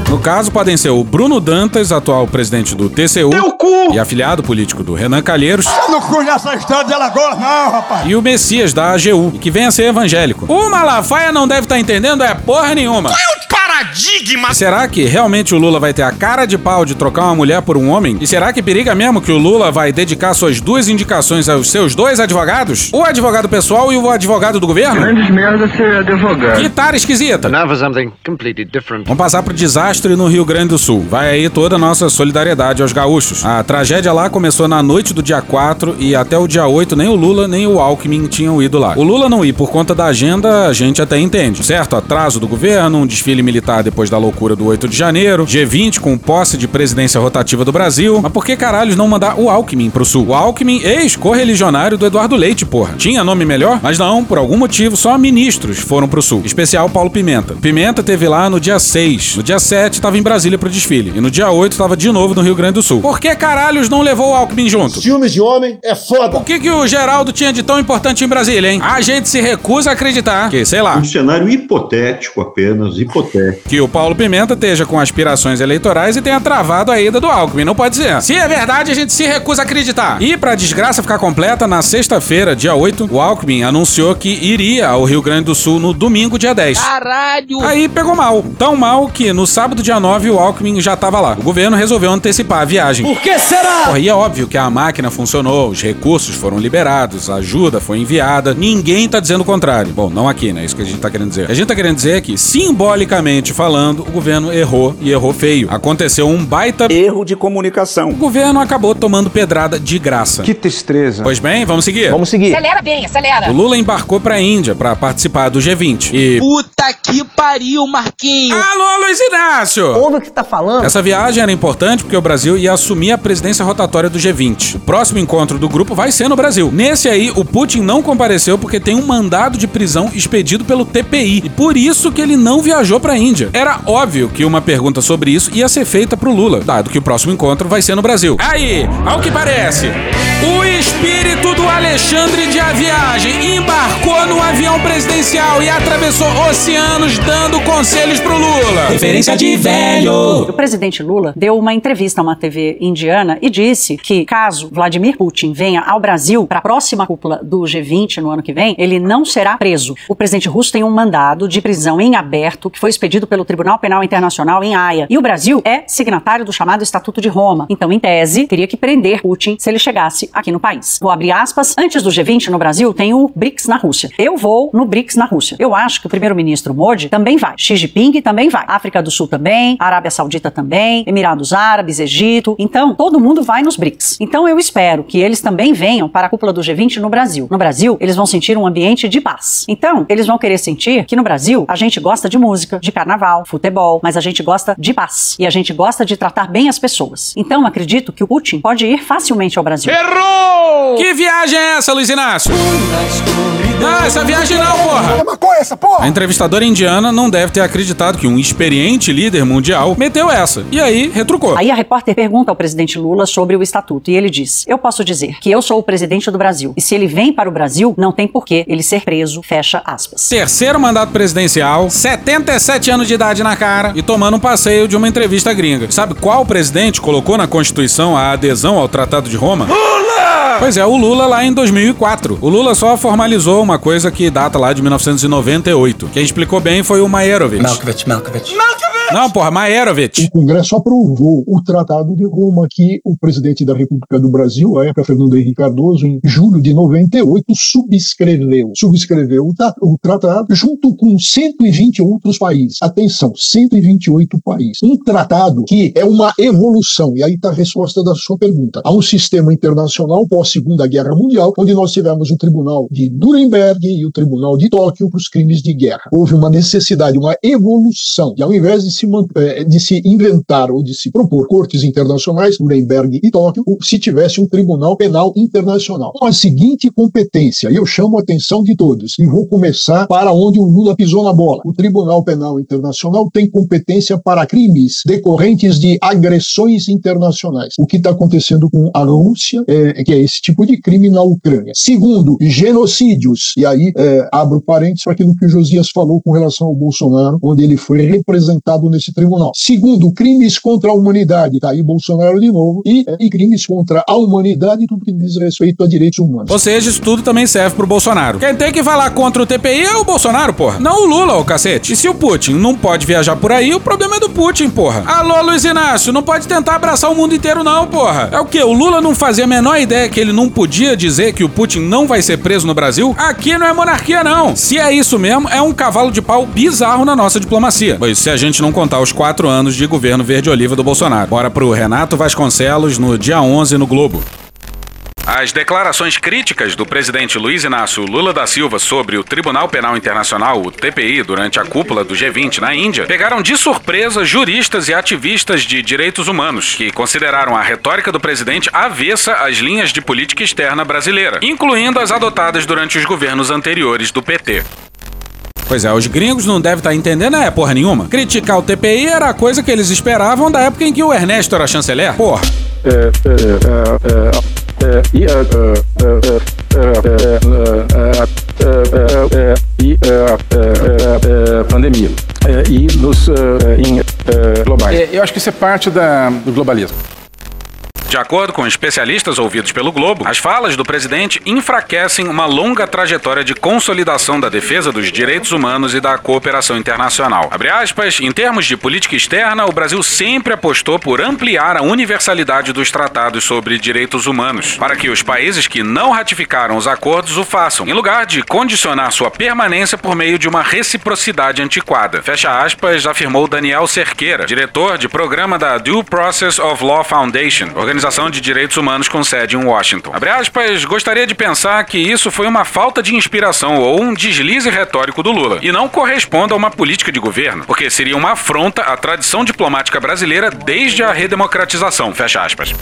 No caso, podem ser o Bruno Dantas, atual presidente do TCU, e afiliado político do Renan Calheiros, Eu não conheço a história dela agora, não, rapaz. e o Messias da AGU, e que vem a ser evangélico. O Malafaia não deve estar entendendo é porra nenhuma. É um paradigma Será que realmente o Lula vai ter a cara de pau de trocar uma mulher por um homem? E será que periga mesmo que o Lula vai dedicar suas duas indicações aos seus dois advogados? O advogado pessoal e o advogado do governo? Grandes merda ser advogado. Que tara esquisita. Vamos passar pro desastre no Rio Grande do Sul. Vai aí toda a nossa solidariedade aos gaúchos. A tragédia lá começou na noite do dia 4 e até o dia 8 nem o Lula nem o Alckmin tinham ido lá. O Lula não ir por conta da agenda, a gente até entende, certo? Atraso do governo, um desfile militar depois da loucura do 8 de janeiro, G20 com posse de presidência rotativa do Brasil. Mas por que caralhos não mandar o Alckmin pro Sul? O Alckmin, ex-correligionário do Eduardo Leite, porra. Tinha nome melhor? Mas não, por algum motivo, só ministros foram pro Sul. Especial Paulo Pimenta. Pimenta teve lá no dia 6. No dia 7 tava em Brasília pro desfile. E no dia 8 tava de novo no Rio Grande do Sul. Por que caralhos não levou o Alckmin junto? Ciúmes de homem é foda. O que, que o Geraldo tinha de tão importante em Brasília, hein? A gente se recusa a acreditar que, sei lá, Um cenário hipotético apenas, hipotético. que o Paulo Pimenta esteja com aspirações eleitorais e tenha travado a ida do Alckmin. Não pode ser. Se é verdade, a gente se recusa a acreditar. E pra desgraça ficar completa, na sexta-feira, dia 8, o Alckmin anunciou que iria ao Rio Grande do Sul no domingo, dia 10. Caralho! Aí pegou mal. Tão mal que no sábado, dia 9, o Alckmin já tava lá. O governo resolveu antecipar a viagem. Por que será? Porra, e é óbvio que a máquina funcionou, os recursos foram liberados, a ajuda foi enviada. Ninguém tá dizendo o contrário. Bom, não aqui, né? Isso que a gente tá querendo dizer. A gente tá querendo dizer que, simbolicamente falando, o governo errou e errou feio. Aconteceu um baita erro de comunicação. O governo acabou tomando pedrada de graça. Que tristeza. Pois bem, vamos seguir. Vamos seguir. Acelera bem, acelera. O Lula embarcou pra Índia pra participar do G20. E. Puta que pariu, Marquinho. Alô, Luiz Inácio! Ouve o que tá falando? Essa viagem era importante porque o Brasil ia assumir a presidência rotatória do G20. O próximo encontro do grupo vai ser no Brasil. Nesse aí, o Putin não compareceu porque tem um mandado de prisão expedido pelo TPI. E por isso que ele não viajou pra Índia. Era óbvio que uma pergunta sobre isso ia ser feita pro Lula, dado que o próximo encontro vai ser no Brasil. Aí, ao que parece, o espírito do Alexandre de a viagem embarcou no avião presidencial e atravessou oceanos dando conselhos pro Lula. Referência de velho. O presidente Lula deu uma entrevista a uma TV indiana e disse que caso Vladimir Putin venha ao Brasil para a próxima cúpula do G20 no ano que vem, ele não será preso. O presidente russo tem um mandado de prisão em aberto que foi expedido pelo Tribunal Penal Internacional em Haia. E o Brasil é signatário do chamado Estatuto de Roma. Então, em tese, teria que prender Putin se ele chegasse aqui no país. Vou abrir aspas. Antes do G20 no Brasil, tem o BRICS na Rússia. Eu vou no BRICS na Rússia. Eu acho que o primeiro-ministro Modi também vai. Xi Jinping também vai. África do Sul também. Arábia Saudita também. Emirados Árabes, Egito. Então, todo mundo vai nos BRICS. Então, eu espero que eles também venham para a cúpula do G20 no Brasil. No Brasil, eles vão sentir um ambiente de paz. Então, eles vão querer sentir que no Brasil a gente gosta de música, de carnaval, futebol, mas a gente gosta de paz. E a gente gosta de tratar bem as pessoas. Então, acredito que o Putin pode ir facilmente ao Brasil. Errou! Que viagem é essa, Luiz Inácio? Não, essa viagem não, porra! É maconha essa porra! A entrevistadora indiana não deve ter acreditado que um experiente líder mundial meteu essa. E aí, retrucou. Aí a repórter pergunta ao presidente Lula sobre o estatuto e ele diz: Eu posso dizer que eu sou o presidente do Brasil e se ele vem para o Brasil, não tem porquê ele ser preso. Fecha aspas. Terceiro mandato presidencial, 77 anos de idade na cara e tomando um passeio de uma entrevista gringa. Sabe qual presidente colocou na Constituição a adesão ao Tratado de Roma? Lula! Pois é, o Lula lá em 2004. O Lula só formalizou uma coisa que data lá de 1998. Quem explicou bem foi o Maerovitch. Malkovich, Malkovich. Não, porra, Maerovitch. O Congresso aprovou o Tratado de Roma que o presidente da República do Brasil, a época Fernando Henrique Cardoso, em julho de 98, subscreveu. Subscreveu o, ta- o tratado junto com 120 outros países. Atenção, 128 países. Um tratado que é uma evolução, e aí está a resposta da sua pergunta. Há um sistema internacional pós-Segunda Guerra Mundial, onde nós tivemos o Tribunal de Nuremberg e o Tribunal de Tóquio para os crimes de guerra. Houve uma necessidade, uma evolução. E ao invés de se, eh, de se inventar ou de se propor cortes internacionais, Nuremberg e Tóquio, se tivesse um Tribunal Penal Internacional. Com a seguinte competência, e eu chamo a atenção de todos, e vou começar para onde o Lula pisou na bola. O Tribunal Penal Internacional tem competência para crimes decorrentes de agressões internacionais. O que está acontecendo com a Rússia, é, que é esse tipo de crime na Ucrânia. Segundo, genocídios. E aí, é, abro parênteses para aquilo que o Josias falou com relação ao Bolsonaro, onde ele foi representado nesse tribunal. Segundo, crimes contra a humanidade. Tá aí Bolsonaro de novo. E, e crimes contra a humanidade, tudo que diz respeito a direitos humanos. Ou seja, isso tudo também serve pro Bolsonaro. Quem tem que falar contra o TPI é o Bolsonaro, porra. Não o Lula, ô cacete. E se o Putin não pode viajar por aí, o problema é do Putin, porra. Alô, Luiz Inácio, não pode tentar abraçar o mundo inteiro, não, porra. É o quê? O Lula não fazia a menor ideia que ele não podia dizer que o Putin não vai ser preso no Brasil? Aqui não é monarquia, não. Se é isso mesmo, é um cavalo de pau bizarro na nossa diplomacia. Pois se a gente não contar os quatro anos de governo verde-oliva do Bolsonaro. Bora pro Renato Vasconcelos no dia 11 no Globo. As declarações críticas do presidente Luiz Inácio Lula da Silva sobre o Tribunal Penal Internacional, o TPI, durante a cúpula do G20 na Índia, pegaram de surpresa juristas e ativistas de direitos humanos, que consideraram a retórica do presidente avessa às linhas de política externa brasileira, incluindo as adotadas durante os governos anteriores do PT. Pois é, os gringos não devem estar entendendo é porra nenhuma. Criticar o TPI era a coisa que eles esperavam da época em que o Ernesto era chanceler. Porra. e pandemia e nos em globais. Eu acho que isso é parte da, do globalismo. De acordo com especialistas ouvidos pelo Globo, as falas do presidente enfraquecem uma longa trajetória de consolidação da defesa dos direitos humanos e da cooperação internacional. Abre aspas, em termos de política externa, o Brasil sempre apostou por ampliar a universalidade dos tratados sobre direitos humanos, para que os países que não ratificaram os acordos o façam, em lugar de condicionar sua permanência por meio de uma reciprocidade antiquada. Fecha aspas, afirmou Daniel Cerqueira, diretor de programa da Due Process of Law Foundation, organização de direitos humanos com sede em Washington. Abre aspas, gostaria de pensar que isso foi uma falta de inspiração ou um deslize retórico do Lula, e não corresponde a uma política de governo, porque seria uma afronta à tradição diplomática brasileira desde a redemocratização. Fecha aspas.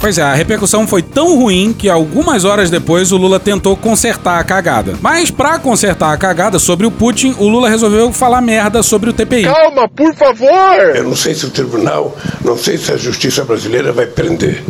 Pois é, a repercussão foi tão ruim que algumas horas depois o Lula tentou consertar a cagada. Mas pra consertar a cagada sobre o Putin, o Lula resolveu falar merda sobre o TPI. Calma, por favor! Eu não sei se o tribunal, não sei se a justiça brasileira vai prender.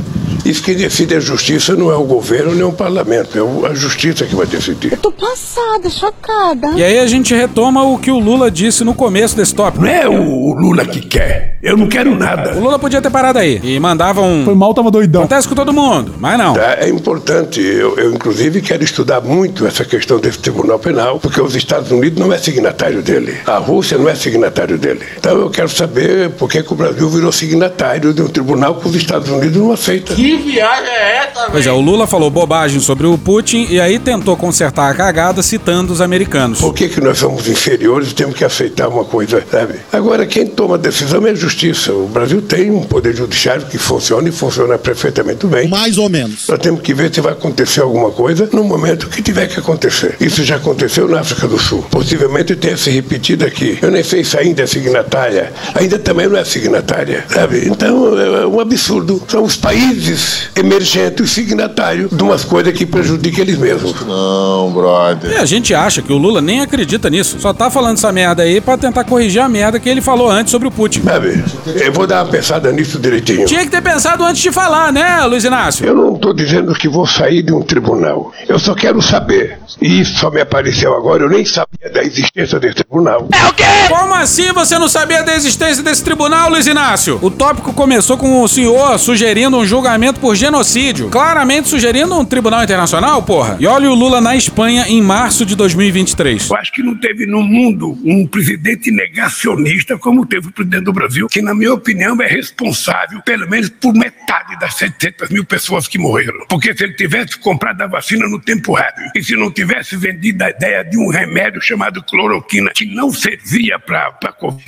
Isso que decide a justiça não é o governo nem o parlamento, é a justiça que vai decidir. Tô passada, chocada. E aí a gente retoma o que o Lula disse no começo desse tópico. Não é o Lula que quer. Eu não quero nada. O Lula podia ter parado aí e mandava um. Foi mal, tava doidão. Acontece com todo mundo, mas não. Tá, É importante. Eu, eu, inclusive, quero estudar muito essa questão desse Tribunal Penal, porque os Estados Unidos não é signatário dele. A Rússia não é signatário dele. Então eu quero saber por que, que o Brasil virou signatário de um tribunal que os Estados Unidos não aceitam. Que viagem é essa, Pois é, o Lula falou bobagem sobre o Putin e aí tentou consertar a cagada citando os americanos. Por que, que nós somos inferiores e temos que aceitar uma coisa, sabe? Agora, quem toma a decisão é a justiça. O Brasil tem um poder judiciário que funciona e funciona perfeitamente bem. Mais ou menos. Nós temos que ver se vai acontecer alguma coisa no momento que tiver que acontecer. Isso já aconteceu na África do Sul. Possivelmente tenha se repetido aqui. Eu nem sei se ainda é signatária. Ainda também não é signatária, sabe? Então é um absurdo. São os países emergentes signatários de umas coisas que prejudicam eles mesmos. Não, brother. E a gente acha que o Lula nem acredita nisso. Só tá falando essa merda aí pra tentar corrigir a merda que ele falou antes sobre o Putin. Sabe? Eu vou dar uma pensada nisso direitinho. Tinha que ter pensado antes de falar, né, Luiz Inácio? Eu não estou dizendo que vou sair de um tribunal. Eu só quero saber. E isso só me apareceu agora. Eu nem sabia da existência desse tribunal. É o quê? Como assim você não sabia da existência desse tribunal, Luiz Inácio? O tópico começou com o senhor sugerindo um julgamento por genocídio. Claramente sugerindo um tribunal internacional, porra. E olha o Lula na Espanha em março de 2023. Eu acho que não teve no mundo um presidente negacionista como teve o presidente do Brasil, que, na minha opinião, é responsável, pelo menos, por metade das 700 mil pessoas que morreram. Porque se ele tivesse comprado a vacina no tempo hábil e se não tivesse vendido a ideia de um remédio chamado cloroquina, que não servia para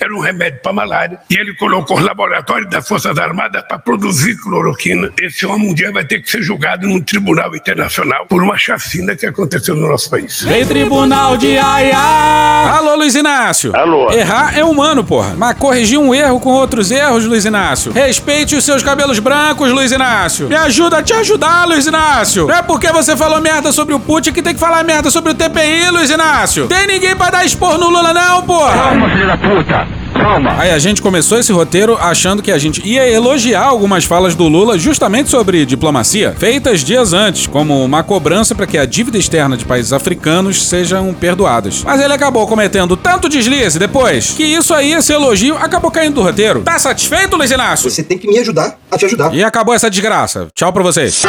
era um remédio para malária, e ele colocou os laboratórios das Forças Armadas para produzir cloroquina, esse homem um dia vai ter que ser julgado num tribunal internacional por uma chacina que aconteceu no nosso país. Vem tribunal de Aia! Alô, Luiz Inácio! Alô? Errar é humano, porra. Mas corrigir um erro com outros erros, Luiz Inácio. Respeite os seus cabelos brancos, Luiz Inácio. Me ajuda a te ajudar, Luiz Inácio. Não é porque você falou merda sobre o Putin que tem que falar merda sobre o TPI, Luiz Inácio. Tem ninguém pra dar expor no Lula, não, porra. Calma, filho da puta. Calma. Aí a gente começou esse roteiro achando que a gente ia elogiar algumas falas do Lula justamente sobre diplomacia, feitas dias antes, como uma cobrança para que a dívida externa de países africanos sejam perdoadas. Mas ele acabou cometendo tanto deslize depois que isso aí, esse elogio, acabou caindo do roteiro. Tá satisfeito, Luiz Inácio? Você tem que me ajudar a te ajudar. E acabou essa desgraça. Tchau pra vocês.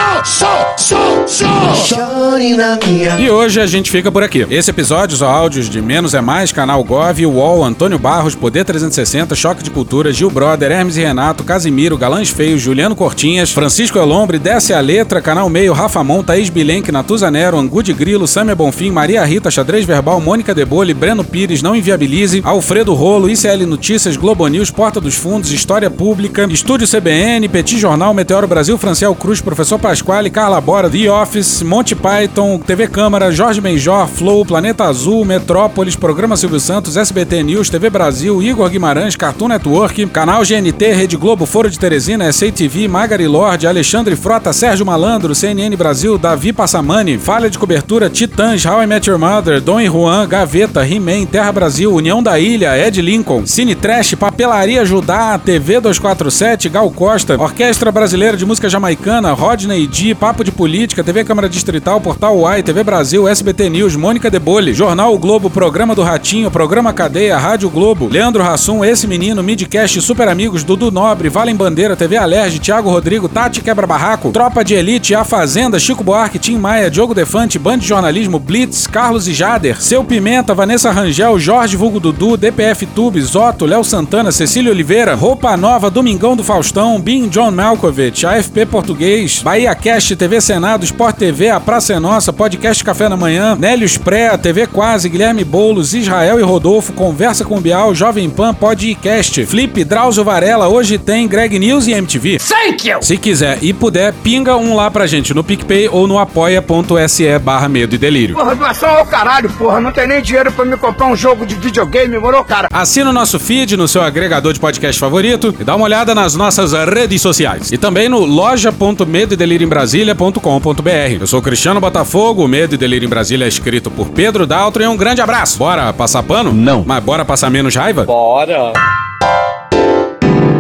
E hoje a gente fica por aqui. Esse episódio, os áudios de Menos é Mais, Canal Gov, UOL, Antônio Barros, Poder 360, Choque de Cultura, Gil Brother, Hermes e Renato, Casimiro, Galãs Feios, Juliano Cortinhas, Francisco Elombre, Desce a Letra, Canal Meio, Rafa Mon, Thaís Bilenque, Natuza Nero, Angu de Grilo, Sâmia Bonfim, Maria Rita, Xadrez Verbal, Mônica Debole, Breno Pires, Não Inviabilize, Alfredo Rolo, ICL Notícias, Globo News, Porta dos Fundos, História Pública, Estúdio CBN, Petit Jornal, Meteoro Brasil, Franciel Cruz, Professor Pasquale, Carla Bora, The Office, Monty Python, TV Câmara, Jorge Benjor, Flow, Planeta Azul, Metrópolis, Programa Silvio Santos, SBT News, TV Brasil, Igor Guimarães, Cartoon Network, Canal GNT, Rede Globo, Foro de Teresina, SATV, Magari Lorde, Alexandre Frota, Sérgio Malandro, CNN Brasil, Davi Passamani, Falha de Cobertura, Titãs, How I Met Your Mother, Dom e Juan, Gaveta, He-Man, Terra Brasil, União da Ilha, Ed Lincoln, Cine Trash, Papelaria Judá, TV 247, Gal Costa, Orquestra Brasileira de Música Jamaicana, Rodney D, Papo de Política, TV Câmara Distrital, Portal Uai, TV Brasil, SBT News, Mônica Debole, Jornal o Globo, Programa do Ratinho, Programa Cadeia, Rádio Globo, Leandro Rassum, Esse Menino, Midcast, Super Amigos, Dudu Nobre, Valem Bandeira, TV Alerge, Thiago Rodrigo, Tati Quebra Barraco, Tropa de Elite, A Fazenda, Chico Buarque, Tim Maia, Diogo Defante, Band de Jornalismo, Blitz, Carlos e Jader, Seu Pimenta, Vanessa Rangel, Jorge Vulgo Dudu, DPF Tubes, Otto, Léo Santana, Cecília Oliveira, Roupa Nova, Domingão do Faustão, Bim John Malkovich, AFP Português, Bahia Cast, TV Senado, Sport TV, A Praça é Nossa, Podcast Café na Manhã, Nélios Pré, TV Quase, Guilherme Boulos, Israel e Rodolfo, Conversa com Bial, Jovem Pan, Podcast, Flip, Drauzio Varela, hoje tem Greg News e MTV. Thank you! Se quiser e puder, pinga um lá pra gente no PicPay ou no apoia.se barra medo e delírio. Porra, doação ao caralho, porra. Não tem nem dinheiro pra me comprar um jogo de videogame, moro, cara? Assina o nosso feed no seu agregador de podcast favorito e dá uma olhada nas nossas redes sociais. E também no loja.medoedelirioembrasilha.com.br. Eu sou o Cristiano Botafogo, o Medo e Delírio em Brasília é escrito por Pedro Daltro e um grande abraço. Bora passar pano? Não. Mas bora passar menos raiva? Bora.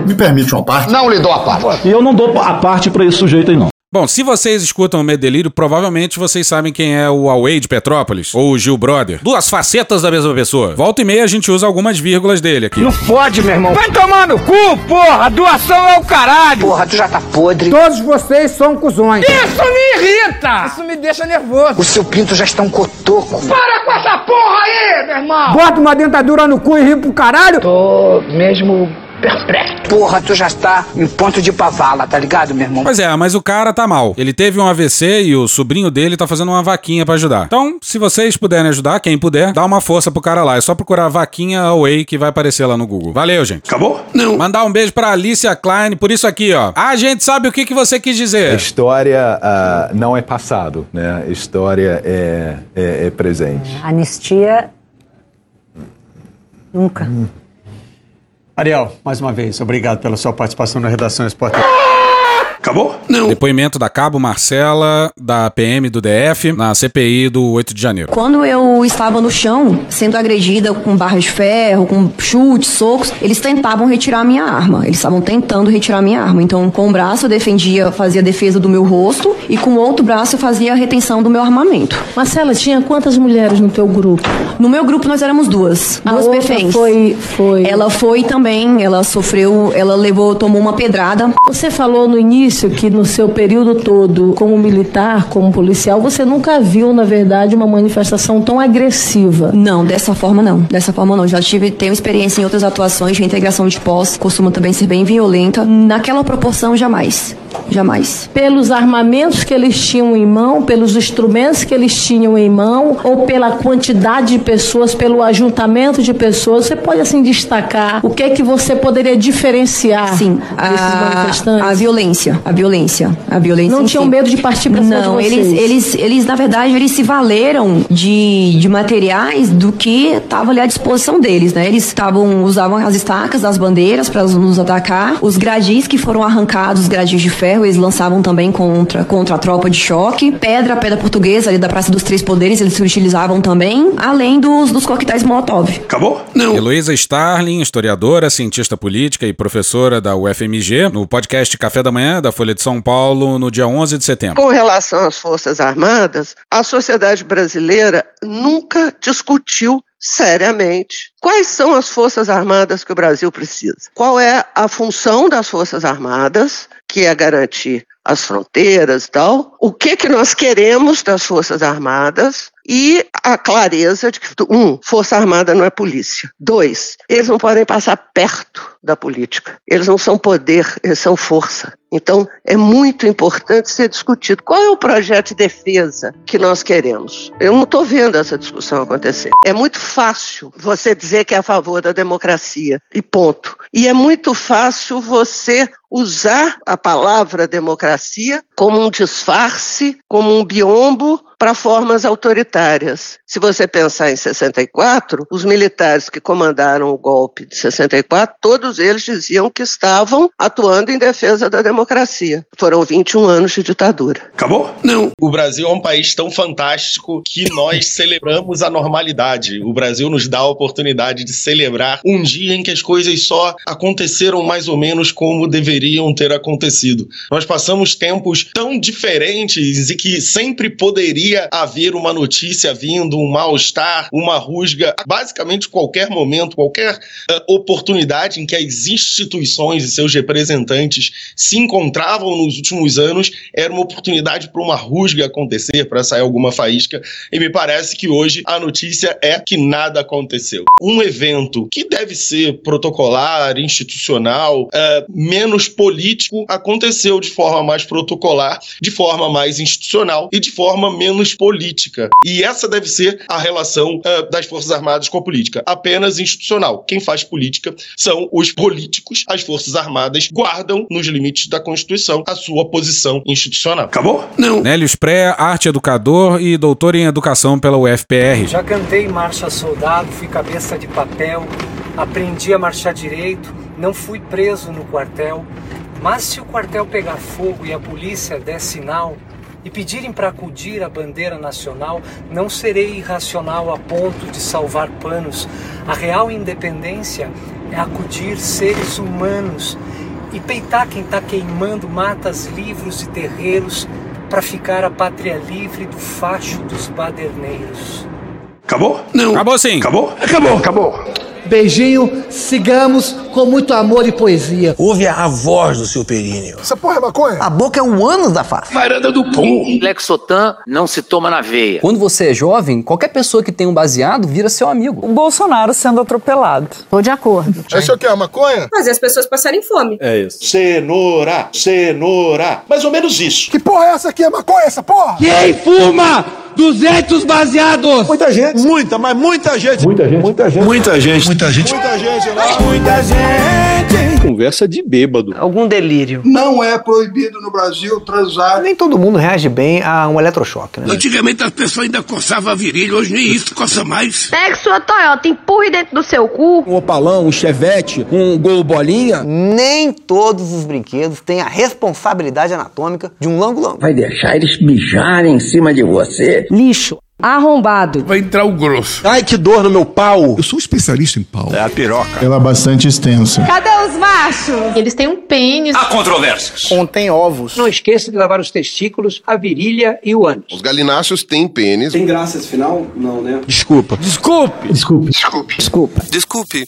Me permite uma parte? Não lhe dou a parte. E eu não dou a parte pra esse sujeito aí, não. Bom, se vocês escutam o Medo e Delírio, provavelmente vocês sabem quem é o Away de Petrópolis, ou o Gil Brother. Duas facetas da mesma pessoa. Volta e meia a gente usa algumas vírgulas dele aqui. Não fode, meu irmão. Vai tomar no cu, porra. Doação é o caralho. Porra, tu já tá podre. Todos vocês são cuzões. Isso me irrita. Isso me deixa nervoso. O seu pinto já está um cotoco. Para com essa porra aí, meu irmão. Bota uma dentadura no cu e ri pro caralho. Tô mesmo perplexo. Porra, tu já está em ponto de pavala, tá ligado, meu irmão? Pois é, mas o cara tá mal. Ele teve um AVC e o sobrinho dele tá fazendo uma vaquinha pra ajudar. Então, se vocês puderem ajudar, quem puder, dá uma força pro cara lá. É só procurar vaquinha Away que vai aparecer lá no Google. Valeu, gente. Acabou? Não. Mandar um beijo pra Alicia Klein por isso aqui, ó. A gente sabe o que, que você quis A dizer. história ah, não é passado, né? A história é, é, é presente. Anistia. Nunca. Ariel, mais uma vez, obrigado pela sua participação na redação Esporte. Acabou? Não. Depoimento da Cabo Marcela, da PM do DF, na CPI do 8 de janeiro. Quando eu estava no chão, sendo agredida com barras de ferro, com chutes, socos, eles tentavam retirar minha arma. Eles estavam tentando retirar minha arma. Então, com um braço eu defendia, fazia a defesa do meu rosto e com o outro braço eu fazia a retenção do meu armamento. Marcela, tinha quantas mulheres no teu grupo? No meu grupo nós éramos duas, A duas reféns. foi, foi. Ela foi também, ela sofreu, ela levou, tomou uma pedrada. Você falou no início que no seu período todo, como militar, como policial, você nunca viu, na verdade, uma manifestação tão agressiva. Não, dessa forma não. Dessa forma não. Já tive, tenho experiência em outras atuações de reintegração de pós, costuma também ser bem violenta. Naquela proporção, jamais. Jamais. Pelos armamentos que eles tinham em mão, pelos instrumentos que eles tinham em mão, ou pela quantidade de pessoas, pelo ajuntamento de pessoas, você pode assim destacar o que é que você poderia diferenciar Sim, desses a, manifestantes? a violência, a violência, a violência. Não tinham si. medo de partir pra cima Não, eles, eles, eles na verdade eles se valeram de, de materiais do que estava ali à disposição deles, né? Eles estavam usavam as estacas das bandeiras para nos atacar, os gradis que foram arrancados, os gradis de ferro eles lançavam também contra, contra a tropa de choque. Pedra, pedra portuguesa ali da Praça dos Três Poderes, eles se utilizavam também, além dos, dos coquetéis Molotov. Acabou? Não. Heloísa Starling, historiadora, cientista política e professora da UFMG, no podcast Café da Manhã da Folha de São Paulo, no dia 11 de setembro. Com relação às Forças Armadas, a sociedade brasileira nunca discutiu seriamente quais são as Forças Armadas que o Brasil precisa. Qual é a função das Forças Armadas, que é garantir as fronteiras e tal, o que que nós queremos das Forças Armadas e a clareza de que, um, Força Armada não é polícia. Dois, eles não podem passar perto da política. Eles não são poder, eles são força. Então, é muito importante ser discutido qual é o projeto de defesa que nós queremos. Eu não estou vendo essa discussão acontecer. É muito fácil você dizer que é a favor da democracia, e ponto. E é muito fácil você usar a palavra democracia como um disfarce, como um biombo para formas autoritárias. Se você pensar em 64, os militares que comandaram o golpe de 64, todos eles diziam que estavam atuando em defesa da democracia. Foram 21 anos de ditadura. Acabou? Não. O Brasil é um país tão fantástico que nós celebramos a normalidade. O Brasil nos dá a oportunidade de celebrar um dia em que as coisas só aconteceram mais ou menos como deveriam ter acontecido. Nós passamos tempos tão diferentes e que sempre poderia haver uma notícia vindo, um mal-estar, uma rusga, basicamente qualquer momento, qualquer uh, oportunidade em que as instituições e seus representantes se encontravam nos últimos anos, era uma oportunidade para uma rusga acontecer, para sair alguma faísca, e me parece que hoje a notícia é que nada aconteceu. Um evento que deve ser protocolar, institucional, uh, menos político, aconteceu de forma mais protocolar, de forma mais institucional e de forma menos política. E essa deve ser a relação uh, das Forças Armadas com a política, apenas institucional. Quem faz política são os políticos. As Forças Armadas guardam, nos limites da Constituição, a sua posição institucional. Acabou? Não. Nélio Spré, arte educador e doutor em educação pela UFPR. Já cantei marcha soldado, fui cabeça de papel, aprendi a marchar direito, não fui preso no quartel. Mas se o quartel pegar fogo e a polícia der sinal, e pedirem para acudir à bandeira nacional, não serei irracional a ponto de salvar panos. A real independência é acudir seres humanos e peitar quem está queimando matas, livros e terreiros para ficar a pátria livre do facho dos baderneiros. Acabou? Não. Acabou sim. Acabou? Acabou. Acabou. Beijinho, sigamos com muito amor e poesia. Ouve a voz do seu períneo. Essa porra é maconha? A boca é um ânus da face. Varanda do pum. Lexotan não se toma na veia. Quando você é jovem, qualquer pessoa que tem um baseado vira seu amigo. O Bolsonaro sendo atropelado. Tô de acordo. [laughs] Isso aqui é maconha? Fazer as pessoas passarem fome. É isso. Cenoura, cenoura. Mais ou menos isso. Que porra é essa aqui? É maconha essa porra? Quem fuma 200 baseados? Muita gente. Muita, mas muita gente. Muita gente. Muita gente. Muita gente. Muita gente. Muita gente lá. Muita gente. Conversa de bêbado. Algum delírio. Não é proibido no Brasil transar. Nem todo mundo reage bem a um eletrochoque, né? Antigamente as pessoas ainda coçavam a virilha, hoje nem isso coça mais. Pegue sua Toyota, empurre dentro do seu cu. Um opalão, um chevette, um gol bolinha. Nem todos os brinquedos têm a responsabilidade anatômica de um lango-lango. Vai deixar eles mijarem em cima de você? Lixo. Arrombado. Vai entrar o grosso. Ai, que dor no meu pau. Eu sou especialista em pau. É a piroca. Ela é bastante extensa. Cadê os machos? Eles têm um pênis. Há controvérsias. Contém ovos. Não esqueça de lavar os testículos, a virilha e o ânus. Os galináceos têm pênis. Tem graça esse final? Não, né? Desculpa. Desculpe. Desculpe. Desculpe. Desculpa. Desculpe.